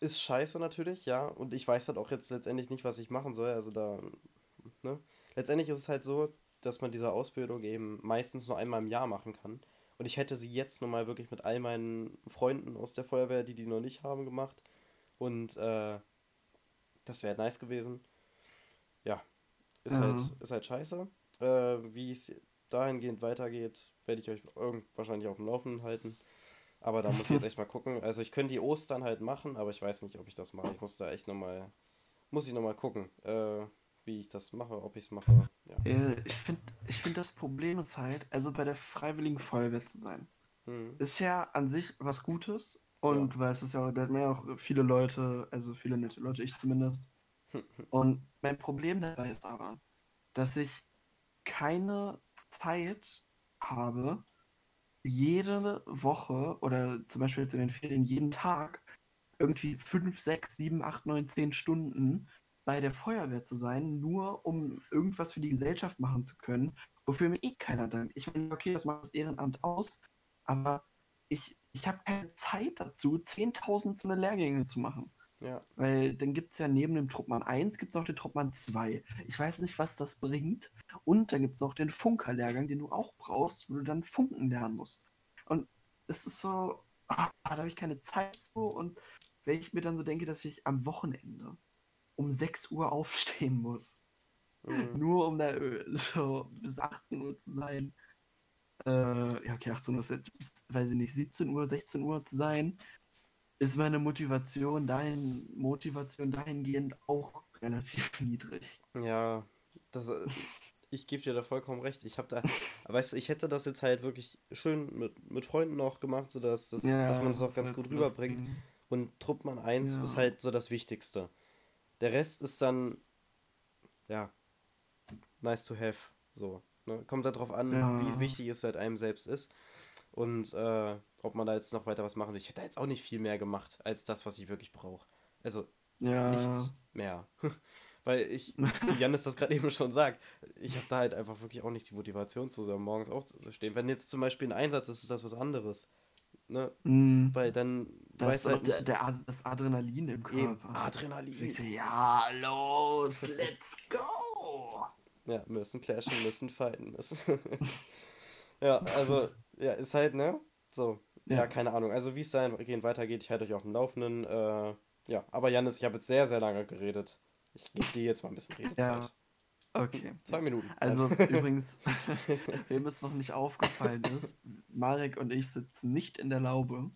Speaker 2: ist, scheiße natürlich, ja. Und ich weiß halt auch jetzt letztendlich nicht, was ich machen soll. Also da, ne? Letztendlich ist es halt so, dass man diese Ausbildung eben meistens nur einmal im Jahr machen kann. Und ich hätte sie jetzt nochmal wirklich mit all meinen Freunden aus der Feuerwehr, die die noch nicht haben, gemacht. Und äh, das wäre nice gewesen. Ja, ist, ja. Halt, ist halt scheiße. Äh, wie es dahingehend weitergeht, werde ich euch wahrscheinlich auf dem Laufenden halten. Aber da muss ich jetzt echt mal gucken. Also ich könnte die Ostern halt machen, aber ich weiß nicht, ob ich das mache. Ich muss da echt nochmal, muss ich nochmal gucken. Äh, wie ich das mache, ob ich es mache. Ja.
Speaker 1: Äh, ich finde, ich find das Problem ist halt, also bei der Freiwilligen Feuerwehr zu sein, hm. ist ja an sich was Gutes. Und ja. weil es ist ja, da hat mir auch viele Leute, also viele nette Leute, ich zumindest. und mein Problem dabei ist aber, dass ich keine Zeit habe, jede Woche oder zum Beispiel jetzt in den Ferien jeden Tag irgendwie 5, 6, 7, 8, 9, 10 Stunden bei der Feuerwehr zu sein, nur um irgendwas für die Gesellschaft machen zu können, wofür mir eh keiner dankt. Ich meine, okay, das macht das Ehrenamt aus, aber ich, ich habe keine Zeit dazu, 10.000 so eine Lehrgänge zu machen. Ja. Weil dann gibt es ja neben dem Truppmann 1 gibt es auch den Truppmann 2. Ich weiß nicht, was das bringt. Und dann gibt es noch den Funkerlehrgang, den du auch brauchst, wo du dann Funken lernen musst. Und es ist so, ah, da habe ich keine Zeit so. Und wenn ich mir dann so denke, dass ich am Wochenende um 6 Uhr aufstehen muss. Mhm. Nur um da äh, so bis 18 Uhr zu sein. Äh, ja, okay, 18 Uhr ist jetzt, weiß ich nicht, 17 Uhr, 16 Uhr zu sein, ist meine Motivation dahin, Motivation dahingehend auch relativ niedrig.
Speaker 2: Ja, das, äh, ich gebe dir da vollkommen recht. Ich habe da, weißt du, ich hätte das jetzt halt wirklich schön mit, mit Freunden auch gemacht, sodass das, ja, dass man das auch ganz gut rüberbringt. Und Truppmann 1 ja. ist halt so das Wichtigste. Der Rest ist dann, ja, nice to have. So. Ne? Kommt darauf an, ja. wie wichtig es halt einem selbst ist. Und äh, ob man da jetzt noch weiter was machen will. Ich hätte da jetzt auch nicht viel mehr gemacht, als das, was ich wirklich brauche. Also ja. nichts mehr. Weil ich, wie Janis das gerade eben schon sagt, ich habe da halt einfach wirklich auch nicht die Motivation zu, so morgens aufzustehen. Wenn jetzt zum Beispiel ein Einsatz ist, ist das was anderes. Ne? Mm. Weil dann
Speaker 1: das weiß halt der, der, das Adrenalin im Körper.
Speaker 2: Adrenalin.
Speaker 1: Ja, los, let's go.
Speaker 2: Ja, müssen clashen, müssen fighten. Müssen. ja, also, ja, ist halt, ne? So, ja, ja keine Ahnung. Also, wie es sein gehen weitergeht, ich halte euch auf dem Laufenden. Äh, ja, aber Janis, ich habe jetzt sehr, sehr lange geredet. Ich gebe dir jetzt mal ein bisschen Redezeit. Ja.
Speaker 1: Okay.
Speaker 2: Zwei Minuten.
Speaker 1: Also übrigens, wem es noch nicht aufgefallen ist, Marek und ich sitzen nicht in der Laube,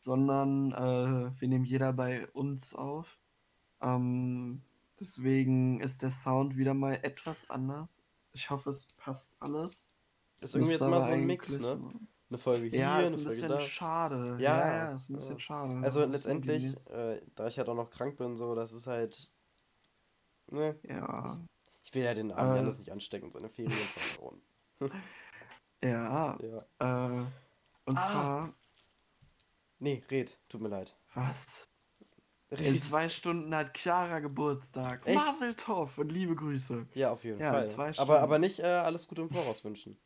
Speaker 1: sondern äh, wir nehmen jeder bei uns auf. Ähm, deswegen ist der Sound wieder mal etwas anders. Ich hoffe, es passt alles.
Speaker 2: Ist irgendwie jetzt mal so ein Mix, ne? eine Folge hier,
Speaker 1: Ja, ist
Speaker 2: eine
Speaker 1: ein
Speaker 2: Folge
Speaker 1: bisschen
Speaker 2: da.
Speaker 1: schade.
Speaker 2: Ja,
Speaker 1: Ja, ja, ist ein bisschen
Speaker 2: ja.
Speaker 1: schade.
Speaker 2: Also letztendlich, äh, da ich halt auch noch krank bin, so, das ist halt. Ne?
Speaker 1: Ja,
Speaker 2: Ich will ja den armen
Speaker 1: Äh.
Speaker 2: Nicht anstecken, seine Ferien versauen.
Speaker 1: ja.
Speaker 2: Ja.
Speaker 1: Äh, und
Speaker 2: Ah.
Speaker 1: zwar,
Speaker 2: Nee, red, tut mir leid.
Speaker 1: was? In zwei Stunden hat Chiara Geburtstag.
Speaker 2: Echt?
Speaker 1: Marvel Toff und liebe Grüße.
Speaker 2: Ja, auf jeden
Speaker 1: Ja,
Speaker 2: Fall.
Speaker 1: zwei
Speaker 2: aber,
Speaker 1: Stunden.
Speaker 2: aber nicht äh, alles Gute im Voraus wünschen.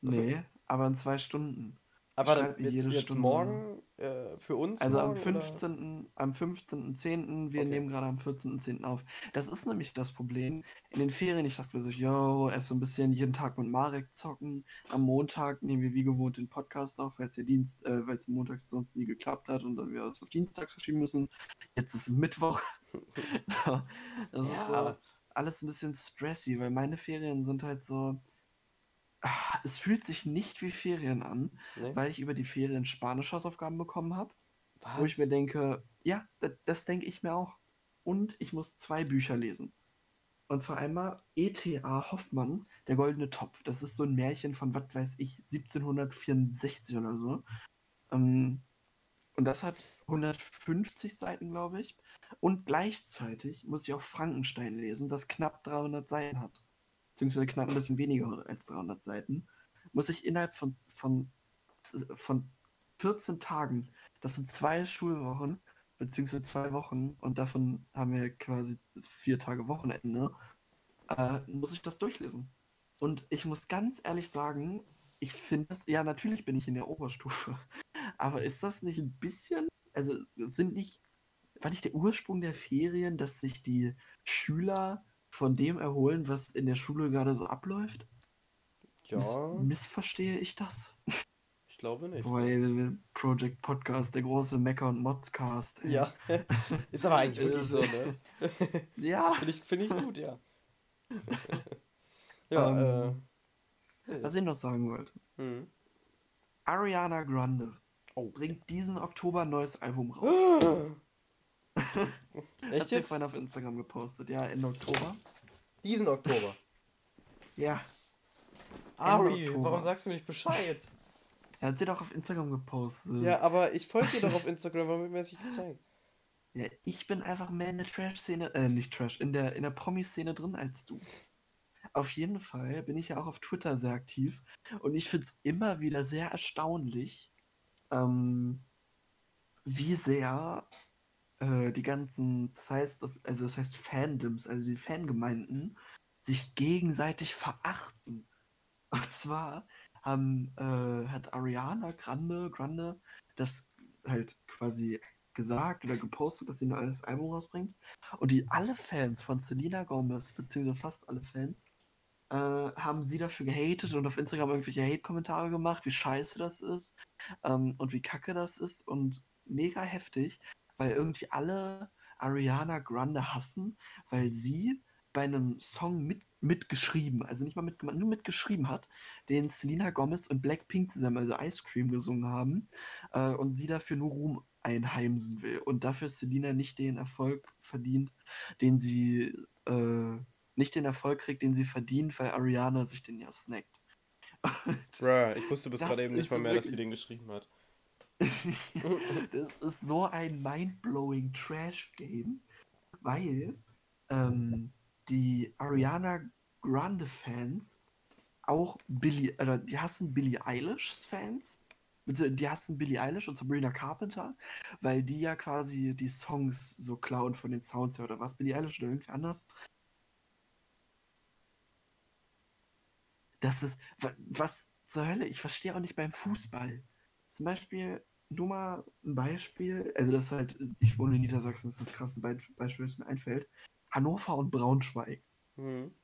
Speaker 1: Nee, aber in zwei Stunden.
Speaker 2: Aber
Speaker 1: mir
Speaker 2: jetzt, jetzt
Speaker 1: Stunde.
Speaker 2: morgen äh, für uns
Speaker 1: Also am
Speaker 2: morgen, oder?
Speaker 1: 15. am 15.10. Wir
Speaker 2: Okay.
Speaker 1: nehmen gerade am 14.10. auf. Das ist nämlich das Problem. In den Ferien, ich dachte mir so, yo, erst so ein bisschen jeden Tag mit Marek zocken. Am Montag nehmen wir wie gewohnt den Podcast auf, weil es ja Dienst, äh, weil es montags sonst nie geklappt hat und dann wir es auf Dienstags verschieben müssen. Jetzt ist es Mittwoch. so, das ist so
Speaker 2: Ja.
Speaker 1: alles ein bisschen stressy, weil meine Ferien sind halt so. Es fühlt sich nicht wie Ferien an,
Speaker 2: Nee?
Speaker 1: weil ich über die Ferien Spanisch Hausaufgaben bekommen habe. Wo ich mir denke, ja, das, das denke ich mir auch. Und ich muss zwei Bücher lesen. Und zwar einmal E.T.A. Hoffmann, Der goldene Topf. Das ist so ein Märchen von, was weiß ich, 1764 oder so. Ähm, und das hat 150 Seiten, glaube ich. Und gleichzeitig muss ich auch Frankenstein lesen, das knapp 300 Seiten hat. Beziehungsweise knapp ein bisschen weniger als 300 Seiten. Muss ich innerhalb von, von, von 14 Tagen das sind zwei Schulwochen, beziehungsweise zwei Wochen, und davon haben wir quasi vier Tage Wochenende, äh, muss ich das durchlesen. Und ich muss ganz ehrlich sagen, ich finde das, ja, natürlich bin ich in der Oberstufe, aber ist das nicht ein bisschen, also sind nicht, war nicht der Ursprung der Ferien, dass sich die Schüler von dem erholen, was in der Schule gerade so abläuft? Miss,
Speaker 2: ja,
Speaker 1: missverstehe ich das?
Speaker 2: ich glaube nicht.
Speaker 1: Weil Project Podcast, der große Mecker und Modscast.
Speaker 2: Ja, ist aber eigentlich wirklich so, ne?
Speaker 1: Ja,
Speaker 2: Finde ich, find ich gut, ja. ja,
Speaker 1: Ähm,
Speaker 2: äh.
Speaker 1: was ich noch sagen wollte.
Speaker 2: hm.
Speaker 1: Ariana Grande
Speaker 2: Oh.
Speaker 1: bringt diesen Oktober ein neues Album raus.
Speaker 2: Echt jetzt?
Speaker 1: vorhin auf Instagram gepostet, ja, Ende Oktober.
Speaker 2: Diesen Oktober.
Speaker 1: Ja,
Speaker 2: Ari,
Speaker 1: Oktober.
Speaker 2: warum sagst du mir nicht Bescheid?
Speaker 1: er hat sie doch auf Instagram gepostet.
Speaker 2: Ja, aber ich folge dir doch auf Instagram, warum wird mir das nicht gezeigt?
Speaker 1: Ja, ich bin einfach mehr in der Trash-Szene, äh, nicht Trash, in der, in der Promi-Szene drin als du. Auf jeden Fall bin ich ja auch auf Twitter sehr aktiv und ich finde es immer wieder sehr erstaunlich, ähm, wie sehr äh, die ganzen, das heißt, also das heißt Fandoms, also die Fangemeinden, sich gegenseitig verachten. Und zwar haben, äh, hat Ariana Grande, Grande das halt quasi gesagt oder gepostet, dass sie ein neues Album rausbringt. Und die alle Fans von Selena Gomez, beziehungsweise fast alle Fans, äh, haben sie dafür gehatet und auf Instagram irgendwelche Hate-Kommentare gemacht, wie scheiße das ist ähm, und wie kacke das ist und mega heftig, weil irgendwie alle Ariana Grande hassen, weil sie bei einem Song mit, mitgeschrieben, also nicht mal mitgemacht, nur mitgeschrieben hat, den Selena Gomez und Blackpink zusammen, also Ice Cream, gesungen haben äh, und sie dafür nur Ruhm einheimsen will und dafür Selena nicht den Erfolg verdient, den sie äh, nicht den Erfolg kriegt, den sie verdient, weil Ariana sich den ja snackt.
Speaker 2: Bruh, ich wusste bis
Speaker 1: Das
Speaker 2: gerade eben nicht mal mehr, dass sie den geschrieben hat.
Speaker 1: das ist so ein mindblowing Trash-Game, weil ähm, die Ariana Grande-Fans auch Billie, oder die hassen Billie Eilish-Fans, die hassen Billie Eilish und Sabrina Carpenter, weil die ja quasi die Songs so klauen von den Sounds her, oder was, Billie Eilish oder irgendwie anders. Das ist, wa- was zur Hölle, ich verstehe auch nicht beim Fußball. Zum Beispiel, nur mal ein Beispiel, also das ist halt, ich wohne in Niedersachsen, das ist das krasse Be Beispiel, das mir einfällt. Hannover und Braunschweig.
Speaker 2: Hm.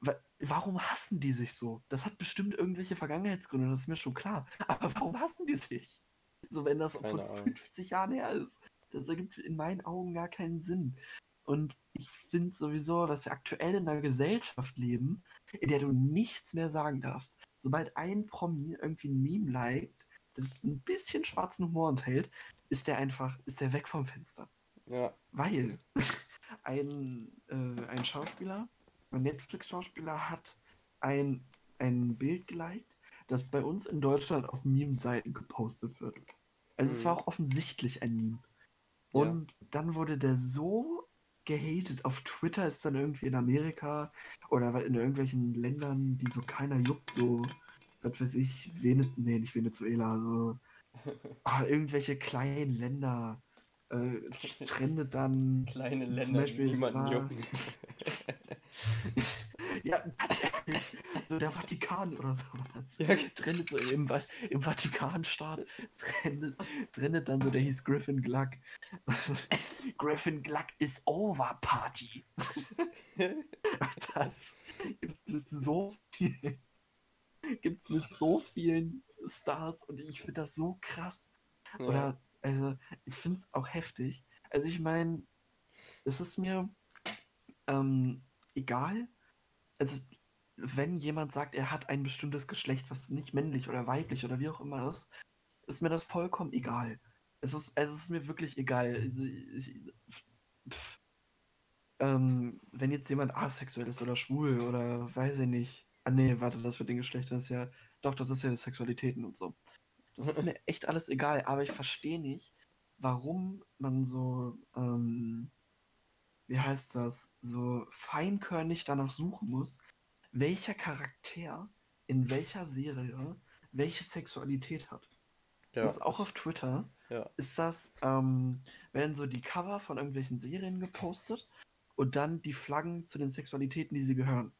Speaker 1: Wa warum hassen die sich so? Das hat bestimmt irgendwelche Vergangenheitsgründe, das ist mir schon klar. Aber warum hassen die sich? So, wenn das
Speaker 2: Keine
Speaker 1: von
Speaker 2: Ahnung.
Speaker 1: 50 Jahren her ist. Das ergibt in meinen Augen gar keinen Sinn. Und ich finde sowieso, dass wir aktuell in einer Gesellschaft leben, in der du nichts mehr sagen darfst. Sobald ein Promi irgendwie ein Meme liked, das ein bisschen schwarzen Humor enthält, ist der einfach, ist der weg vom Fenster.
Speaker 2: Ja.
Speaker 1: Weil ein, äh, ein Schauspieler, ein Netflix-Schauspieler hat ein, ein Bild geliked, das bei uns in Deutschland auf Meme-Seiten gepostet wird. Also es war
Speaker 2: Mhm.
Speaker 1: auch offensichtlich ein Meme.
Speaker 2: Ja.
Speaker 1: Und dann wurde der so gehatet. Auf Twitter ist dann irgendwie in Amerika oder in irgendwelchen Ländern, die so keiner juckt, so, was weiß ich, Vene nee, nicht Venezuela, so ah, irgendwelche kleinen Länder äh, trendet dann
Speaker 2: Kleine
Speaker 1: Zum
Speaker 2: Länder,
Speaker 1: Beispiel,
Speaker 2: die
Speaker 1: es
Speaker 2: niemanden
Speaker 1: war-
Speaker 2: jucken.
Speaker 1: Ja, so der Vatikan oder sowas.
Speaker 2: Ja.
Speaker 1: Trendet so im, im Vatikanstaat, trendet, trendet dann so, der hieß Griffin Gluck. Griffin Gluck is over Party. Das gibt's mit so vielen, gibt's mit so vielen Stars und ich finde das so krass.
Speaker 2: Ja.
Speaker 1: Oder, also, ich finde es auch heftig. Also, ich meine, es ist mir ähm, egal. Also, wenn jemand sagt, er hat ein bestimmtes Geschlecht, was nicht männlich oder weiblich oder wie auch immer ist, ist mir das vollkommen egal. Es ist, es ist mir wirklich egal. Also, ich, pff, ähm, wenn jetzt jemand asexuell ist oder schwul oder weiß ich nicht. Ah, nee, warte, das mit den Geschlechtern ist ja. Doch, das ist ja die Sexualitäten und so. Das ist mir echt alles egal, aber ich verstehe nicht, warum man so, ähm, wie heißt das, so feinkörnig danach suchen muss, welcher Charakter in welcher Serie welche Sexualität hat.
Speaker 2: ja,
Speaker 1: das ist auch auf Twitter.
Speaker 2: ja.
Speaker 1: Ist das, ähm, werden so die Cover von irgendwelchen Serien gepostet und dann die Flaggen zu den Sexualitäten, die sie gehören.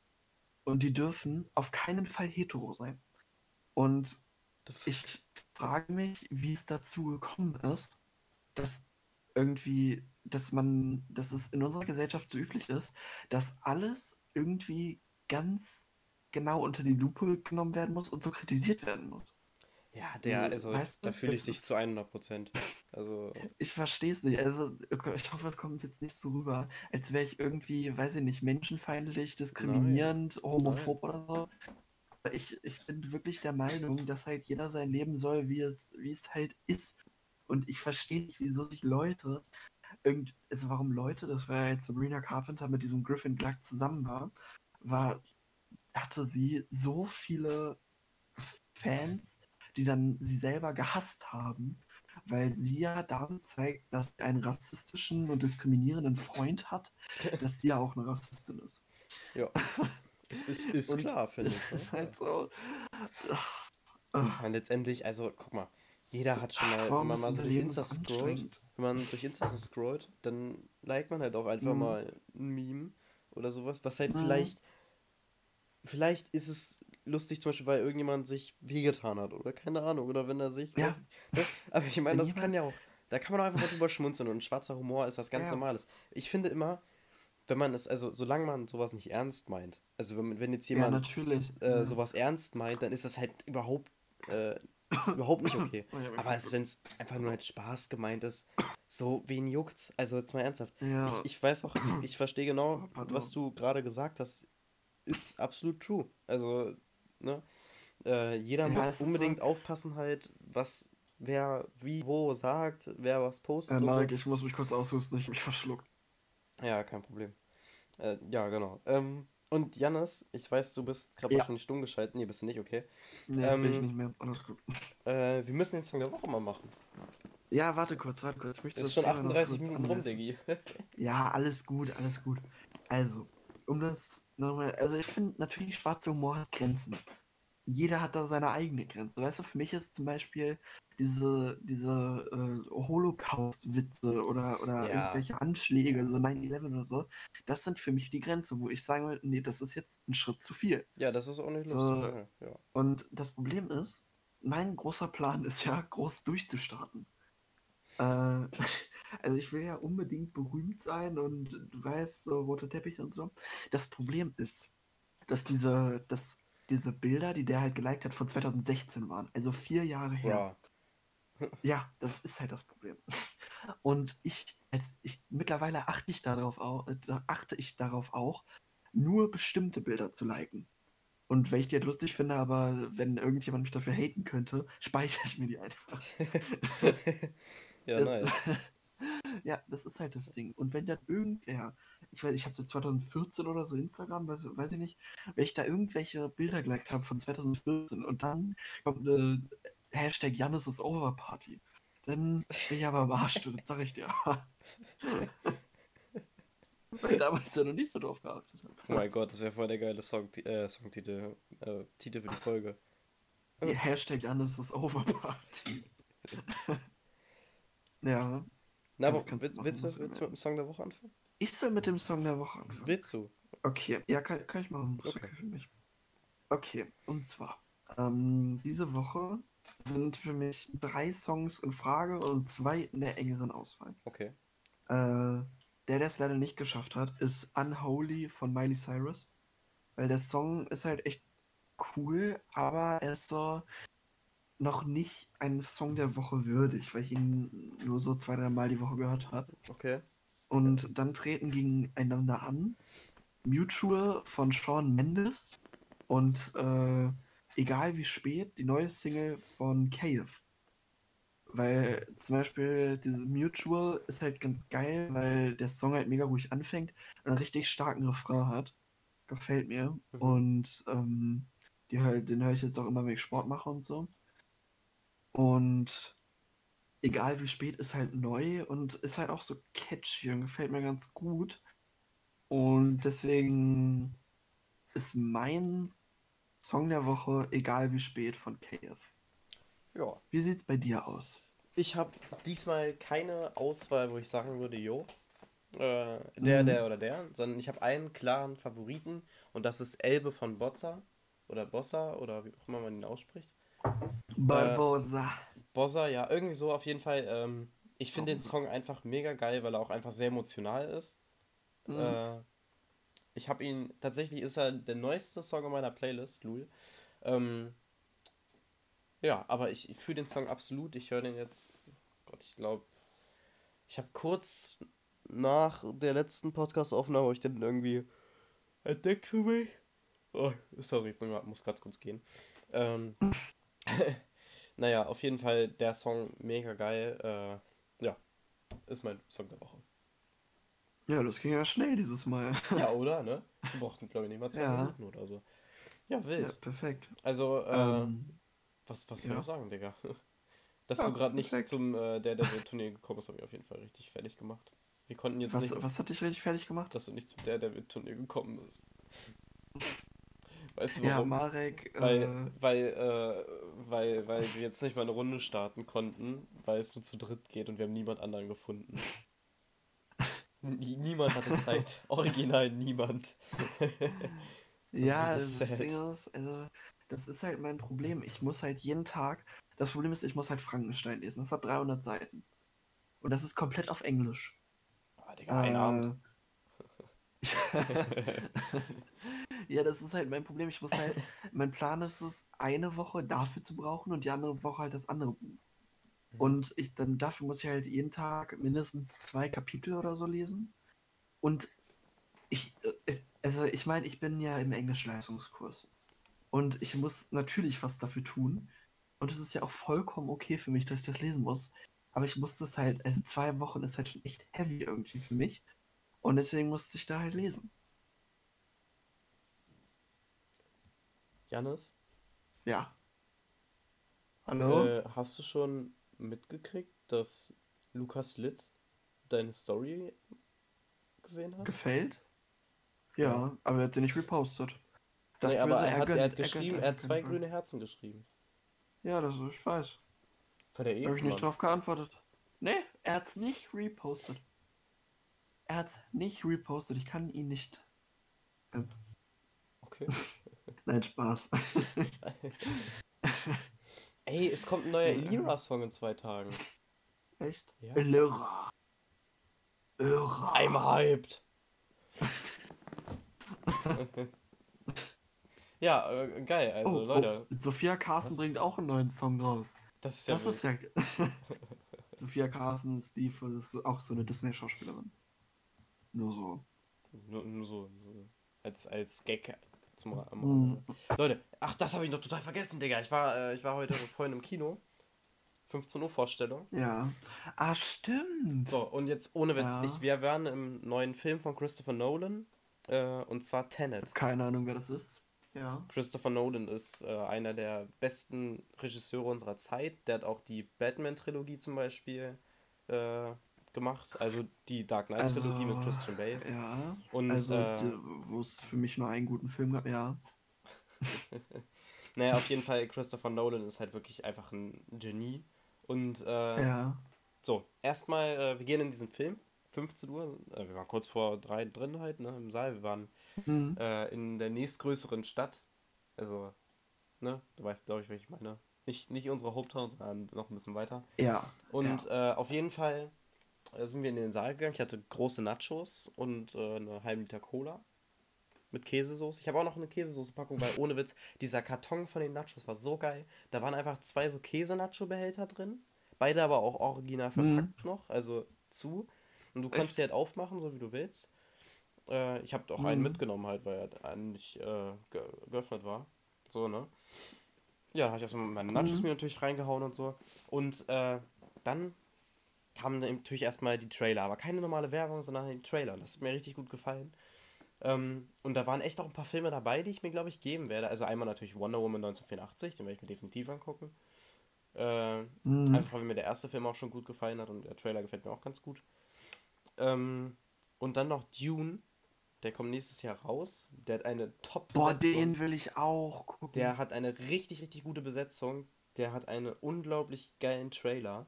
Speaker 1: Und die dürfen auf keinen Fall hetero sein. Und ich frage mich, wie es dazu gekommen ist, dass irgendwie, dass man, dass es in unserer Gesellschaft so üblich ist, dass alles irgendwie ganz genau unter die Lupe genommen werden muss und so kritisiert werden muss.
Speaker 2: Ja, der,
Speaker 1: Also,
Speaker 2: also,
Speaker 1: weißt du,
Speaker 2: da fühle ich dich zu 100 Prozent. Also,
Speaker 1: Ich verstehe es nicht. Also, ich hoffe, es kommt jetzt nicht so rüber, als wäre ich irgendwie, weiß ich nicht, menschenfeindlich, diskriminierend, homophob oder so. Aber Ich, ich bin wirklich der Meinung, dass halt jeder sein Leben soll, wie es, wie es halt ist. Und ich verstehe nicht, wieso sich Leute, irgend, also warum Leute, das war ja jetzt Sabrina Carpenter mit diesem Griffin Gluck zusammen war, war, hatte sie so viele Fans, die dann sie selber gehasst haben, weil sie ja damit zeigt, dass sie einen rassistischen und diskriminierenden Freund hat, dass sie ja auch eine Rassistin ist.
Speaker 2: ja. Es ist, ist
Speaker 1: Und
Speaker 2: klar, finde ich.
Speaker 1: Das ist
Speaker 2: ne?
Speaker 1: halt so.
Speaker 2: Meine, letztendlich, also guck mal, jeder hat schon
Speaker 1: Ach,
Speaker 2: mal,
Speaker 1: warum
Speaker 2: wenn man mal so durch Insta scrollt, wenn man durch Insta so scrollt, dann liked man halt auch einfach
Speaker 1: Mhm.
Speaker 2: mal ein Meme oder sowas, was halt
Speaker 1: Mhm.
Speaker 2: vielleicht, vielleicht ist es lustig zum Beispiel, weil irgendjemand sich wehgetan hat oder keine Ahnung, oder wenn er sich,
Speaker 1: Ja.
Speaker 2: weiß, ne? aber ich meine, das kann ja auch, da kann man auch einfach mal drüber schmunzeln und schwarzer Humor ist was ganz
Speaker 1: Ja.
Speaker 2: Normales. Ich finde immer, wenn man es, also solange man sowas nicht ernst meint, also wenn, wenn jetzt
Speaker 1: Ja,
Speaker 2: jemand
Speaker 1: natürlich.
Speaker 2: äh,
Speaker 1: ja.
Speaker 2: sowas ernst meint, dann ist das halt überhaupt, äh, überhaupt nicht okay.
Speaker 1: Ja, aber
Speaker 2: wenn es einfach nur als Spaß gemeint ist, so wen juckt's? Also jetzt mal ernsthaft.
Speaker 1: Ja.
Speaker 2: Ich, ich weiß auch, ich verstehe genau,
Speaker 1: pardon.
Speaker 2: was du gerade gesagt hast, ist absolut true. Also, ne? Äh, jeder
Speaker 1: Ja,
Speaker 2: muss
Speaker 1: ist so-
Speaker 2: unbedingt aufpassen halt, was wer wie wo sagt, wer was postet
Speaker 1: Äh, Marek,
Speaker 2: so.
Speaker 1: ich muss mich kurz aushusten, ich mich verschluckt.
Speaker 2: Ja, kein Problem. Äh, ja, genau. Ähm, und Jannis, ich weiß, du bist gerade
Speaker 1: Ja.
Speaker 2: wahrscheinlich stumm geschalten. Nee, bist du nicht, okay.
Speaker 1: Nee, will ich
Speaker 2: Ähm,
Speaker 1: nicht mehr. Alles gut.
Speaker 2: Äh, wir müssen den Song der Woche mal machen.
Speaker 1: Ja, warte kurz, warte kurz. Ich möchte das
Speaker 2: ist schon
Speaker 1: Thema noch
Speaker 2: 38
Speaker 1: kurz
Speaker 2: Minuten rum. Diggi.
Speaker 1: Ja, alles gut, alles gut. Also, um das also ich finde natürlich, schwarzer Humor hat Grenzen. Jeder hat da seine eigene Grenze. Weißt du, für mich ist zum Beispiel diese, diese äh, Holocaust-Witze oder, oder
Speaker 2: Ja.
Speaker 1: irgendwelche Anschläge, so 9-11 oder so, das sind für mich die Grenze, wo ich sagen würde, nee, das ist jetzt ein Schritt zu viel.
Speaker 2: Ja, das ist auch nicht
Speaker 1: So.
Speaker 2: lustig. Ja, ja.
Speaker 1: Und das Problem ist, mein großer Plan ist ja, groß durchzustarten. Äh, also ich will ja unbedingt berühmt sein und du weißt, so roter Teppich und so. Das Problem ist, dass diese, dass diese Bilder, die der halt geliked hat, von 2016 waren. Also vier Jahre her.
Speaker 2: Bra.
Speaker 1: Ja, das ist halt das Problem. Und ich, als ich mittlerweile achte ich darauf auch, äh, achte ich darauf auch, nur bestimmte Bilder zu liken. Und wenn ich die halt lustig finde, aber wenn irgendjemand mich dafür haten könnte, speichere ich mir die einfach.
Speaker 2: ja,
Speaker 1: Das-
Speaker 2: nice.
Speaker 1: Ja, das ist halt das Ding. Und wenn dann irgendwer, ich weiß, ich habe seit 2014 oder so Instagram, weiß, weiß ich nicht, wenn ich da irgendwelche Bilder geliked habe von 2014 und dann kommt eine Hashtag Jannis is over Party, dann bin ich aber am Arsch, das sag ich dir. Weil ich damals ja noch nicht so drauf geachtet habe.
Speaker 2: Oh mein Gott, das wäre voll der geile Song, äh, Songtitel, äh, Titel für die Folge.
Speaker 1: Die Hashtag Jannis is over Party. ja.
Speaker 2: Na, aber willst, willst, du willst du mit dem Song der Woche anfangen?
Speaker 1: Ich soll mit dem Song der Woche anfangen.
Speaker 2: Willst du?
Speaker 1: Okay, ja, kann, kann ich machen.
Speaker 2: Okay.
Speaker 1: okay für mich. Okay, und zwar, ähm, diese Woche sind für mich drei Songs in Frage und zwei in der engeren Auswahl.
Speaker 2: Okay.
Speaker 1: Äh, der, der es leider nicht geschafft hat, ist Unholy von Miley Cyrus. Weil der Song ist halt echt cool, aber er ist so noch nicht ein Song der Woche würdig, weil ich ihn nur so zwei, drei Mal die Woche gehört habe.
Speaker 2: Okay.
Speaker 1: Und dann treten gegeneinander an Mutual von Shawn Mendes und äh, Egal wie spät, die neue Single von Kayef. Weil zum Beispiel dieses Mutual ist halt ganz geil, weil der Song halt mega ruhig anfängt und einen richtig starken Refrain hat. Gefällt mir.
Speaker 2: Mhm.
Speaker 1: Und ähm, die den höre ich jetzt auch immer, wenn ich Sport mache und so. Und egal wie spät, ist halt neu und ist halt auch so catchy und gefällt mir ganz gut. Und deswegen ist mein Song der Woche egal wie spät von KF.
Speaker 2: Ja.
Speaker 1: Wie sieht's bei dir aus?
Speaker 2: Ich habe diesmal keine Auswahl, wo ich sagen würde, jo, äh, der,
Speaker 1: Mhm.
Speaker 2: der oder der, sondern ich habe einen klaren Favoriten und das ist Elbe von Bozza oder Bossa oder wie auch immer man ihn ausspricht.
Speaker 1: Barbosa.
Speaker 2: Bossa, ja, irgendwie so auf jeden Fall. Ähm, ich finde den. Song einfach mega geil, weil er auch einfach sehr emotional ist.
Speaker 1: Mhm.
Speaker 2: Äh, ich habe ihn, tatsächlich ist er der neueste Song in meiner Playlist, Lul. Ähm, ja, aber ich, ich fühle den Song absolut. Ich höre den jetzt, Gott, ich glaube, ich habe kurz nach der letzten Podcast-Aufnahme, ich den irgendwie entdeckt für mich. Oh, sorry, ich muss gerade kurz gehen. Ähm, naja, auf jeden Fall der Song mega geil. Äh, ja, ist mein Song der Woche.
Speaker 1: Ja, das ging ja schnell dieses Mal.
Speaker 2: Ja, oder? Ne? Wir brauchten, glaube ich, nicht mal zwei
Speaker 1: Ja.
Speaker 2: Minuten oder so. Ja,
Speaker 1: Ja,
Speaker 2: wild.
Speaker 1: perfekt.
Speaker 2: Also, äh,
Speaker 1: Ähm,
Speaker 2: was, was soll
Speaker 1: ja.
Speaker 2: ich sagen, Digga? Dass
Speaker 1: Ja,
Speaker 2: du gerade nicht zum äh, der der Turnier gekommen bist, habe ich auf jeden Fall richtig fertig gemacht. Wir konnten jetzt
Speaker 1: was,
Speaker 2: nicht,
Speaker 1: was hat dich richtig fertig gemacht?
Speaker 2: dass du nicht zum der der Turnier gekommen bist. Weißt du
Speaker 1: Ja,
Speaker 2: warum?
Speaker 1: Marek,
Speaker 2: weil,
Speaker 1: äh,
Speaker 2: weil, äh, weil, weil wir jetzt nicht mal eine Runde starten konnten, weil es nur zu dritt geht und wir haben niemand anderen gefunden. Nie- Niemand hatte Zeit. Original niemand.
Speaker 1: ja,
Speaker 2: richtig
Speaker 1: das,
Speaker 2: sad.
Speaker 1: Ding ist, also, das ist halt mein Problem. Ich muss halt jeden Tag, das Problem ist, ich muss halt Frankenstein lesen. Das hat 300 Seiten. Und das ist komplett auf Englisch.
Speaker 2: Ah, Digga, ein
Speaker 1: Äh,
Speaker 2: Abend.
Speaker 1: ja, das ist halt mein Problem. Ich muss halt, mein Plan ist es, eine Woche dafür zu brauchen und die andere Woche halt das andere Buch.
Speaker 2: Mhm.
Speaker 1: Und ich dann dafür muss ich halt jeden Tag mindestens zwei Kapitel oder so lesen. Und ich, äh, also ich meine, ich bin ja im Englischleistungskurs. Und ich muss natürlich was dafür tun. Und es ist ja auch vollkommen okay für mich, dass ich das lesen muss. Aber ich muss das halt, also zwei Wochen ist halt schon echt heavy irgendwie für mich. Und deswegen musste ich da halt lesen.
Speaker 2: Janis,
Speaker 1: Ja. Hallo?
Speaker 2: äh, hast du schon mitgekriegt, dass Lukas Litt deine Story gesehen hat?
Speaker 1: Gefällt? Ja,
Speaker 2: Ja.
Speaker 1: aber er hat sie nicht repostet.
Speaker 2: Nee,
Speaker 1: Dachte
Speaker 2: aber
Speaker 1: mir so,
Speaker 2: er hat, er hat geschrieben,
Speaker 1: einfach
Speaker 2: er hat zwei grüne Herzen geschrieben.
Speaker 1: Ja, das ich weiß.
Speaker 2: Von der
Speaker 1: habe ich nicht drauf geantwortet. Nee, er hat's nicht repostet. Er hat's nicht repostet. Ich kann ihn nicht.
Speaker 2: Okay.
Speaker 1: Nein, Spaß.
Speaker 2: Ey, es kommt ein neuer. Elira-Song in zwei Tagen.
Speaker 1: Echt?
Speaker 2: Ja.
Speaker 1: Lyra. Lyra.
Speaker 2: I'm hyped. ja, äh, geil. Also,
Speaker 1: oh,
Speaker 2: Leute,
Speaker 1: Oh, Sophia Carsten
Speaker 2: Was?
Speaker 1: bringt auch einen neuen Song raus.
Speaker 2: das ist ja
Speaker 1: Das ist ja. Sophia Carsten ist die, das ist auch so eine Disney-Schauspielerin. Nur so.
Speaker 2: Nur, nur so, so als, als Gag zum Ra-
Speaker 1: Mhm.
Speaker 2: Leute, ach, das habe ich noch total vergessen, Digga. Ich war, äh, ich war heute vorhin im Kino. 15 Uhr Vorstellung.
Speaker 1: Ja. Ah, stimmt.
Speaker 2: So, und jetzt ohne Witz,
Speaker 1: Ja.
Speaker 2: ich, wir waren im neuen Film von Christopher Nolan, äh, und zwar Tenet.
Speaker 1: Keine Ahnung, wer das ist. Ja.
Speaker 2: Christopher Nolan ist äh, einer der besten Regisseure unserer Zeit. Der hat auch die Batman-Trilogie zum Beispiel äh, gemacht. Also die Dark Knight-Trilogie mit Christian Bale.
Speaker 1: Ja.
Speaker 2: Und,
Speaker 1: also,
Speaker 2: äh,
Speaker 1: wo es für mich nur einen guten Film gab, ja.
Speaker 2: Naja, auf jeden Fall, Christopher Nolan ist halt wirklich einfach ein Genie. Und äh,
Speaker 1: Ja.
Speaker 2: so, erstmal, äh, wir gehen in diesen Film. 15 Uhr, äh, wir waren kurz vor drei drin halt, ne, im Saal. Wir waren
Speaker 1: Mhm.
Speaker 2: äh, in der nächstgrößeren Stadt. Also, ne, du weißt, glaube ich, welche ich meine. Nicht, nicht unsere Hometown, sondern noch ein bisschen weiter.
Speaker 1: Ja.
Speaker 2: Und äh, auf jeden Fall sind wir in den Saal gegangen. Ich hatte große Nachos und äh, eine halbe Liter Cola mit Käsesoße. Ich habe auch noch eine Käsesoße-Packung, weil ohne Witz, dieser Karton von den Nachos war so geil. Da waren einfach zwei so Käse-Nacho-Behälter drin. Beide aber auch original verpackt noch, also zu. Und du kannst sie halt aufmachen, so wie du willst. Äh, ich habe auch einen
Speaker 1: Mhm.
Speaker 2: mitgenommen halt, weil er eigentlich äh, ge geöffnet war. So, ne? Ja, habe ich erstmal meine Nachos
Speaker 1: Mhm.
Speaker 2: mir natürlich reingehauen und so. Und äh, dann kamen natürlich erstmal die Trailer, aber keine normale Werbung, sondern die Trailer. Das hat mir richtig gut gefallen. Ähm, und da waren echt auch ein paar Filme dabei, die ich mir, glaube ich, geben werde. Also einmal natürlich Wonder Woman 1984, den werde ich mir definitiv angucken. Äh,
Speaker 1: Mhm.
Speaker 2: Einfach weil mir der erste Film auch schon gut gefallen hat und der Trailer gefällt mir auch ganz gut. Ähm, und dann noch Dune, der kommt nächstes Jahr raus. Der hat eine top
Speaker 1: Boah, den will ich auch gucken.
Speaker 2: Der hat eine richtig, richtig gute Besetzung. Der hat einen unglaublich geilen Trailer.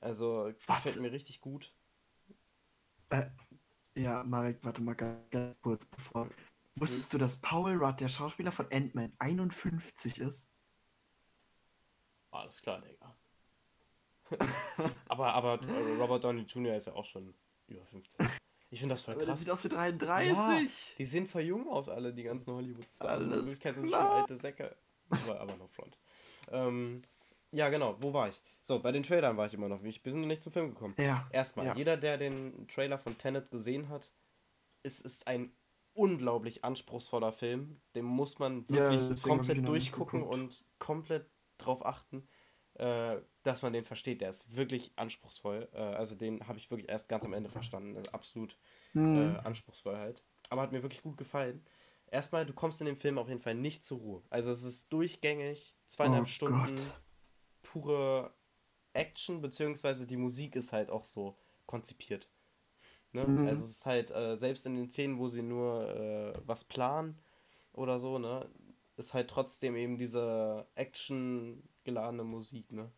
Speaker 2: Also
Speaker 1: Was?
Speaker 2: gefällt mir richtig gut.
Speaker 1: Äh, ja, Marek, warte mal ganz, kurz bevor. Wusstest du, dass Paul Rudd, der Schauspieler von Ant-Man, 51 ist?
Speaker 2: Alles klar, Digga. aber aber äh, Robert Downey Jr. ist ja auch schon über 15. Ich finde das voll
Speaker 1: Aber
Speaker 2: krass.
Speaker 1: sieht aus wie 33.
Speaker 2: Die sehen voll jung aus, alle, die ganzen Hollywood-Stars. Also, in Wirklichkeit sind sie schon alte Säcke. Aber, aber no front. Ähm, ja, genau. Wo war ich? So, bei den Trailern war ich immer noch. Wir sind noch nicht zum Film gekommen.
Speaker 1: Ja.
Speaker 2: Erstmal,
Speaker 1: ja.
Speaker 2: jeder, der den Trailer von Tenet gesehen hat, es ist ein unglaublich anspruchsvoller Film. Den muss man
Speaker 1: Ja,
Speaker 2: wirklich
Speaker 1: ich ihn
Speaker 2: komplett durchgucken und komplett drauf achten, äh, dass man den versteht. Der ist wirklich anspruchsvoll. Äh, also den habe ich wirklich erst ganz am Ende verstanden. Also absolut
Speaker 1: Hm.
Speaker 2: äh, anspruchsvoll halt. Aber hat mir wirklich gut gefallen. Erstmal, du kommst in dem Film auf jeden Fall nicht zur Ruhe. Also es ist durchgängig, zweieinhalb
Speaker 1: Oh
Speaker 2: Stunden
Speaker 1: Gott.
Speaker 2: pure Action, beziehungsweise die Musik ist halt auch so konzipiert. Ne?
Speaker 1: Mhm.
Speaker 2: Also es ist halt, äh, selbst in den Szenen, wo sie nur äh, was planen oder so, ne, ist halt trotzdem eben diese Action geladene Musik, ne?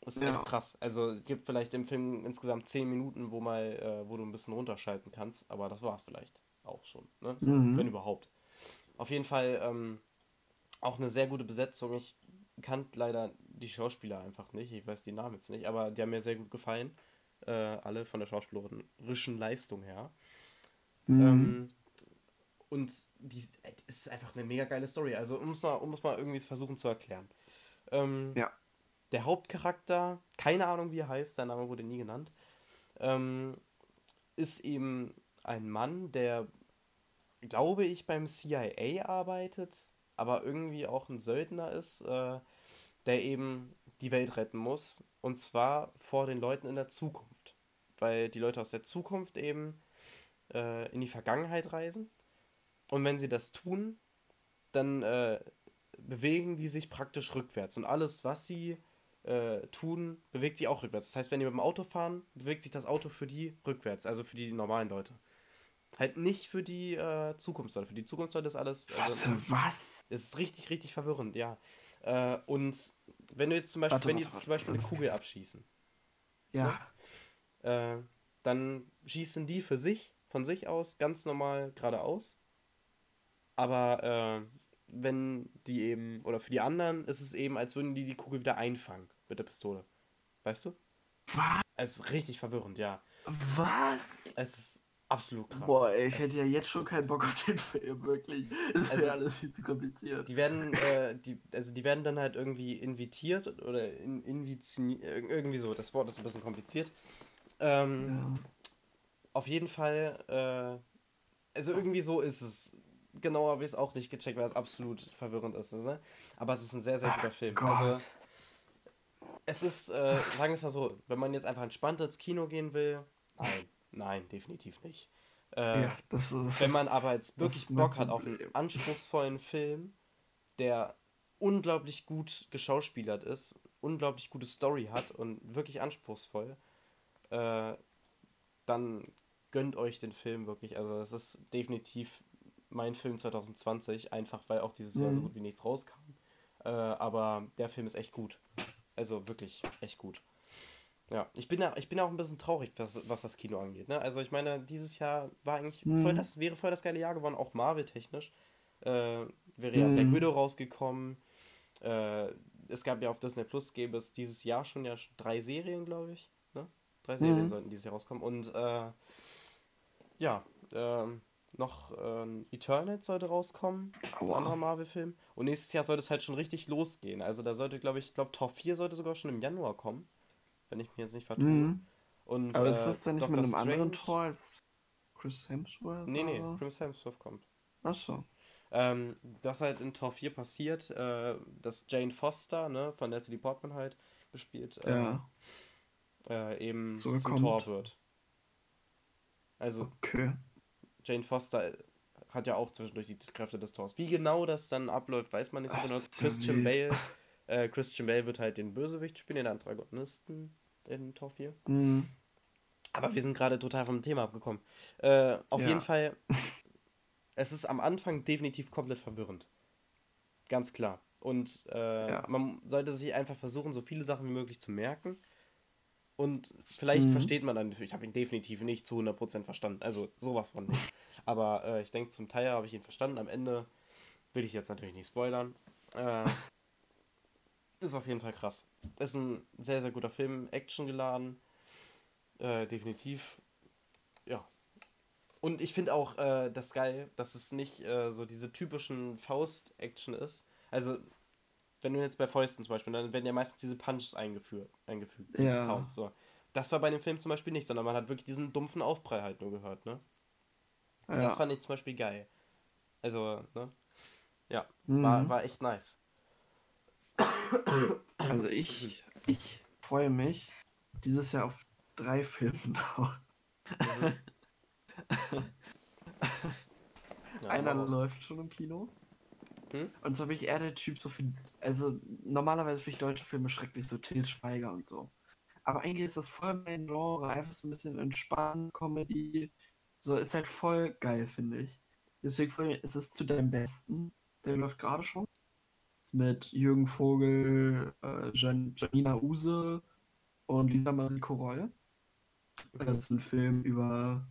Speaker 2: Das ist
Speaker 1: Ja.
Speaker 2: echt krass. Also es gibt vielleicht im Film insgesamt 10 Minuten, wo mal, äh, wo du ein bisschen runterschalten kannst, aber das war's vielleicht auch schon, ne? So,
Speaker 1: Mhm.
Speaker 2: Wenn überhaupt. Auf jeden Fall ähm, auch eine sehr gute Besetzung. Ich kannte leider die Schauspieler einfach nicht. Ich weiß die Namen jetzt nicht, aber die haben mir sehr gut gefallen. Äh, alle von der schauspielerischen Leistung her.
Speaker 1: Mhm.
Speaker 2: Ähm, und die es ist einfach eine mega geile Story. Also, um es mal, um es mal irgendwie versuchen zu erklären. Ähm,
Speaker 1: Ja.
Speaker 2: Der Hauptcharakter, keine Ahnung wie er heißt, sein Name wurde nie genannt, ähm, ist eben ein Mann, der, glaube ich, beim CIA arbeitet, aber irgendwie auch ein Söldner ist, äh, der eben die Welt retten muss. Und zwar vor den Leuten in der Zukunft. Weil die Leute aus der Zukunft eben äh, in die Vergangenheit reisen. Und wenn sie das tun, dann äh, bewegen die sich praktisch rückwärts. Und alles, was sie äh, tun, bewegt sich auch rückwärts. Das heißt, wenn die mit dem Auto fahren, bewegt sich das Auto für die rückwärts, also für die normalen Leute. Halt nicht für die äh, Zukunftsleute. Für die Zukunftsleute ist alles.
Speaker 1: Was
Speaker 2: Also,
Speaker 1: für was?
Speaker 2: es ist richtig, richtig verwirrend, ja. Äh, und wenn du jetzt zum Beispiel,
Speaker 1: Warte,
Speaker 2: wenn die
Speaker 1: warte,
Speaker 2: jetzt zum
Speaker 1: warte,
Speaker 2: Beispiel eine. Kugel abschießen,
Speaker 1: Ja.
Speaker 2: äh, dann schießen die für sich, von sich aus, ganz normal geradeaus. Aber äh, wenn die eben, oder für die anderen ist es eben, als würden die die Kugel wieder einfangen mit der Pistole. Weißt du?
Speaker 1: Was?
Speaker 2: Es ist richtig verwirrend, ja.
Speaker 1: Was?
Speaker 2: Es ist absolut krass.
Speaker 1: Boah, ey, ich
Speaker 2: Es-
Speaker 1: hätte ja jetzt schon keinen Bock auf den Film, wirklich. Das wäre
Speaker 2: Also-
Speaker 1: alles viel zu kompliziert.
Speaker 2: Die werden, äh, die, also die werden dann halt irgendwie invitiert oder in, irgendwie so, das Wort ist ein bisschen kompliziert. Ähm,
Speaker 1: Ja.
Speaker 2: Auf jeden Fall, äh, also irgendwie so ist es. Genau habe ich es auch nicht gecheckt, weil es absolut verwirrend ist. Ne? Aber es ist ein sehr, sehr guter
Speaker 1: Ach
Speaker 2: Film.
Speaker 1: Gott.
Speaker 2: Also, Es ist, äh, sagen wir es mal so, wenn man jetzt einfach entspannt ins Kino gehen will, nein, nein, definitiv nicht. Äh, ja, das ist, wenn man aber jetzt wirklich Bock hat auf einen anspruchsvollen Film, der unglaublich gut geschauspielert ist, unglaublich gute Story hat und wirklich anspruchsvoll, äh, dann gönnt euch den Film wirklich. Also es ist definitiv mein Film 2020, einfach weil auch dieses mhm. Jahr so mhm. gut wie nichts rauskam. Äh, aber der Film ist echt gut. Also wirklich echt gut. Ja, ich bin, da, ich bin auch ein bisschen traurig, was, was das Kino angeht. Ne? Also ich meine, dieses Jahr war eigentlich mhm. voll das, wäre voll das geile Jahr geworden, auch Marvel-technisch. Äh, wäre ja mhm. Black Widow rausgekommen. Äh, es gab ja auf Disney Plus, gäbe es dieses Jahr schon ja drei Serien, glaube ich. Ne? Drei Serien mhm. sollten dieses Jahr rauskommen. Und äh, ja, ähm, noch äh, Eternal sollte rauskommen, Aua. ein anderer Marvel-Film. Und nächstes Jahr sollte es halt schon richtig losgehen. Also da sollte, glaube ich, ich glaube, Tor 4 sollte sogar schon im Januar kommen, wenn ich mich jetzt nicht vertue. Mhm. Und, Aber ist das denn nicht Dr. mit einem Strange? anderen Tor als Chris Hemsworth? Nee, nee, Chris Hemsworth kommt. Achso. Ähm, das halt in Tor 4 passiert, äh, dass Jane Foster, ne, von Natalie Portman halt gespielt, äh, ja. äh, eben so zum Tor wird. Also, okay. Jane Foster hat ja auch zwischendurch die Kräfte des Tors. Wie genau das dann abläuft, weiß man nicht so Ach, genau. Christian Bale, äh, Christian Bale wird halt den Bösewicht spielen, den Antagonisten in Tor 4. Mhm. Aber wir sind gerade total vom Thema abgekommen. Äh, auf ja. jeden Fall, es ist am Anfang definitiv komplett verwirrend. Ganz klar. Und äh, ja. man sollte sich einfach versuchen, so viele Sachen wie möglich zu merken und vielleicht mhm. versteht man dann, ich habe ihn definitiv nicht zu 100% verstanden. Also sowas von nicht. Aber äh, ich denke, zum Teil habe ich ihn verstanden. Am Ende will ich jetzt natürlich nicht spoilern. Äh, ist auf jeden Fall krass. Ist ein sehr, sehr guter Film. Action geladen. Äh, definitiv. Ja. Und ich finde auch äh, das geil, dass es nicht äh, so diese typischen Faust-Action ist. Also wenn du jetzt bei Fäusten zum Beispiel, dann werden ja meistens diese Punches eingeführt, eingefügt, ja. Sounds so. Das war bei dem Film zum Beispiel nicht, sondern man hat wirklich diesen dumpfen Aufprall halt nur gehört, ne? Und ja. das fand ich zum Beispiel geil. Also, ne? Ja, mhm. war, war echt nice.
Speaker 1: Also ich, ich freue mich dieses Jahr auf drei Filme noch. Mhm. ja, Einer läuft schon im Kino. Hm? Und so bin ich eher der Typ, so für. Also, normalerweise finde ich deutsche Filme schrecklich, so Til Schweiger und so. Aber eigentlich ist das voll mein Genre, einfach so ein bisschen entspannt, Comedy. So, ist halt voll geil, finde ich. Deswegen ist es zu deinem Besten. Der läuft gerade schon. Mit Jürgen Vogel, äh, Jan Janina Use und Lisa Marie Koroll. Das ist ein Film über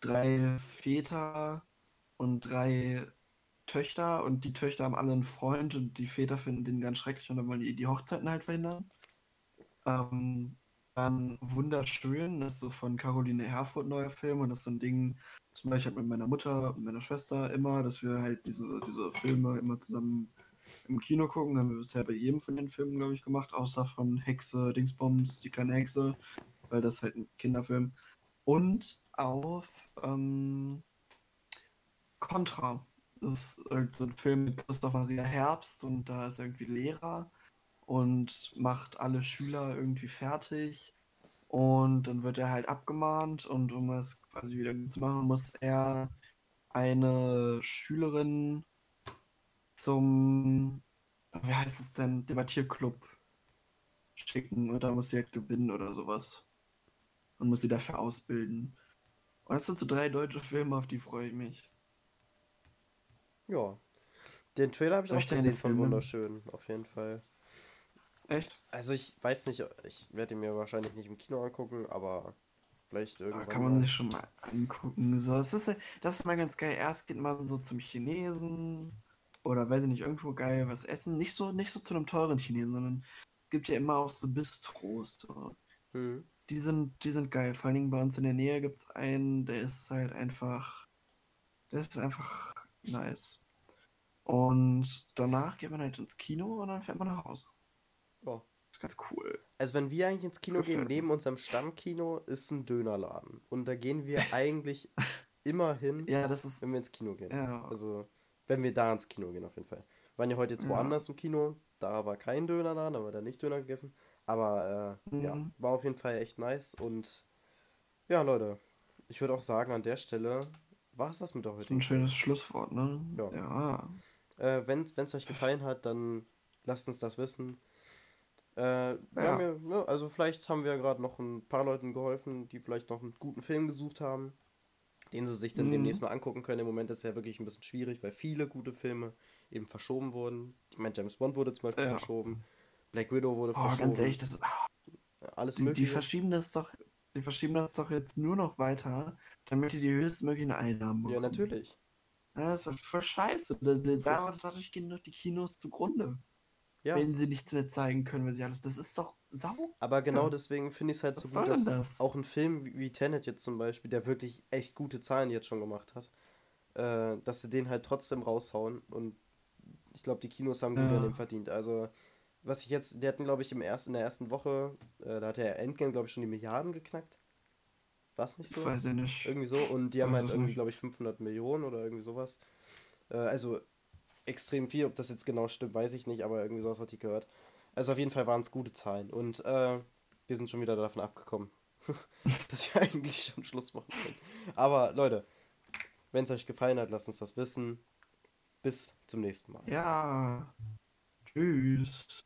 Speaker 1: drei Väter und drei Töchter und die Töchter haben alle einen Freund und die Väter finden den ganz schrecklich und dann wollen die die Hochzeiten halt verhindern. Ähm, dann Wunderschön, das ist so von Caroline Herfurth neuer Film und das ist so ein Ding, zum Beispiel mit meiner Mutter und meiner Schwester immer, dass wir halt diese, diese Filme immer zusammen im Kino gucken. Haben wir bisher bei jedem von den Filmen, glaube ich, gemacht, außer von Hexe, Dingsbombs, die kleine Hexe, weil das ist halt ein Kinderfilm. Und auf ähm, Contra. Das ist so ein Film mit Christoph Maria Herbst und da ist irgendwie Lehrer und macht alle Schüler irgendwie fertig. Und dann wird er halt abgemahnt und um es quasi wieder zu machen, muss er eine Schülerin zum, wie heißt es denn, Debattierclub schicken und da muss sie halt gewinnen oder sowas. Und muss sie dafür ausbilden. Und das sind so drei deutsche Filme, auf die freue ich mich.
Speaker 2: Ja. Den Trailer habe ich auch gesehen von Wunderschön, auf jeden Fall. Echt? Also ich weiß nicht, ich werde ihn mir wahrscheinlich nicht im Kino angucken, aber vielleicht
Speaker 1: ah, irgendwann. Da kann man mal. sich schon mal angucken. So, das, ist, das ist mal ganz geil. Erst geht man so zum Chinesen oder weiß ich nicht, irgendwo geil was essen. Nicht so, nicht so zu einem teuren Chinesen, sondern es gibt ja immer auch so Bistros. So. Hm. Die, sind, die sind geil. Vor allen Dingen bei uns in der Nähe gibt es einen, der ist halt einfach. Der ist einfach nice. Und danach geht man halt ins Kino und dann fährt man nach Hause. Ja. Das ist ganz cool.
Speaker 2: Also wenn wir eigentlich ins Kino gehen, neben unserem Stammkino ist ein Dönerladen. Und da gehen wir eigentlich immer hin,
Speaker 1: ja, das ist,
Speaker 2: wenn wir ins Kino gehen. Ja. Also wenn wir da ins Kino gehen auf jeden Fall. Wir waren ja heute jetzt woanders ja. im Kino, da war kein Dönerladen, da haben wir da nicht Döner gegessen. Aber äh, ja,
Speaker 1: Mhm.
Speaker 2: war auf jeden Fall echt nice. Und ja, Leute, ich würde auch sagen, an der Stelle war es das mit der
Speaker 1: So ein schönes Schlusswort, ne?
Speaker 2: Ja.
Speaker 1: Ja.
Speaker 2: Äh, wenn es euch gefallen hat, dann lasst uns das wissen. Äh,
Speaker 1: Ja.
Speaker 2: ja, ne, also vielleicht haben wir gerade noch ein paar Leuten geholfen, die vielleicht noch einen guten Film gesucht haben, den sie sich dann
Speaker 1: Mhm.
Speaker 2: demnächst mal angucken können. Im Moment ist es ja wirklich ein bisschen schwierig, weil viele gute Filme eben verschoben wurden. Ich meine, James Bond wurde zum Beispiel
Speaker 1: Ja.
Speaker 2: verschoben, Black Widow wurde
Speaker 1: Oh,
Speaker 2: verschoben,
Speaker 1: ganz ehrlich, das,
Speaker 2: alles
Speaker 1: die, die
Speaker 2: mögliche.
Speaker 1: verschieben das doch, die verschieben das doch jetzt nur noch weiter, damit die die höchstmöglichen Einnahmen
Speaker 2: Ja,
Speaker 1: bekommen.
Speaker 2: natürlich.
Speaker 1: Ja, das ist voll scheiße. Da- da- da- Dadurch gehen doch die Kinos zugrunde.
Speaker 2: Ja,
Speaker 1: Wenn sie nichts mehr zeigen können, weil sie alles. Das ist doch sau.
Speaker 2: aber genau
Speaker 1: Ja.
Speaker 2: deswegen finde ich es halt
Speaker 1: Was
Speaker 2: so gut, dass
Speaker 1: das?
Speaker 2: auch ein Film wie, wie Tenet jetzt zum Beispiel, der wirklich echt gute Zahlen jetzt schon gemacht hat, äh, dass sie den halt trotzdem raushauen und ich glaube, die Kinos haben gut
Speaker 1: Ja.
Speaker 2: an dem verdient. Also, was ich jetzt, die hatten, glaube ich, im ersten, in der ersten Woche, äh, da hat der Endgame, glaube ich, schon die Milliarden geknackt. War es nicht
Speaker 1: Ich
Speaker 2: so?
Speaker 1: weiß ja nicht.
Speaker 2: Irgendwie so. Und die haben
Speaker 1: Weiß
Speaker 2: halt irgendwie, glaube ich, 500 Millionen oder irgendwie sowas. Äh, also extrem viel. Ob das jetzt genau stimmt, weiß ich nicht, aber irgendwie sowas hatte ich gehört. Also auf jeden Fall waren es gute Zahlen. Und äh, wir sind schon wieder davon abgekommen, dass wir eigentlich schon Schluss machen können. Aber Leute, wenn es euch gefallen hat, lasst uns das wissen. Bis zum nächsten Mal.
Speaker 1: Ja. Tschüss.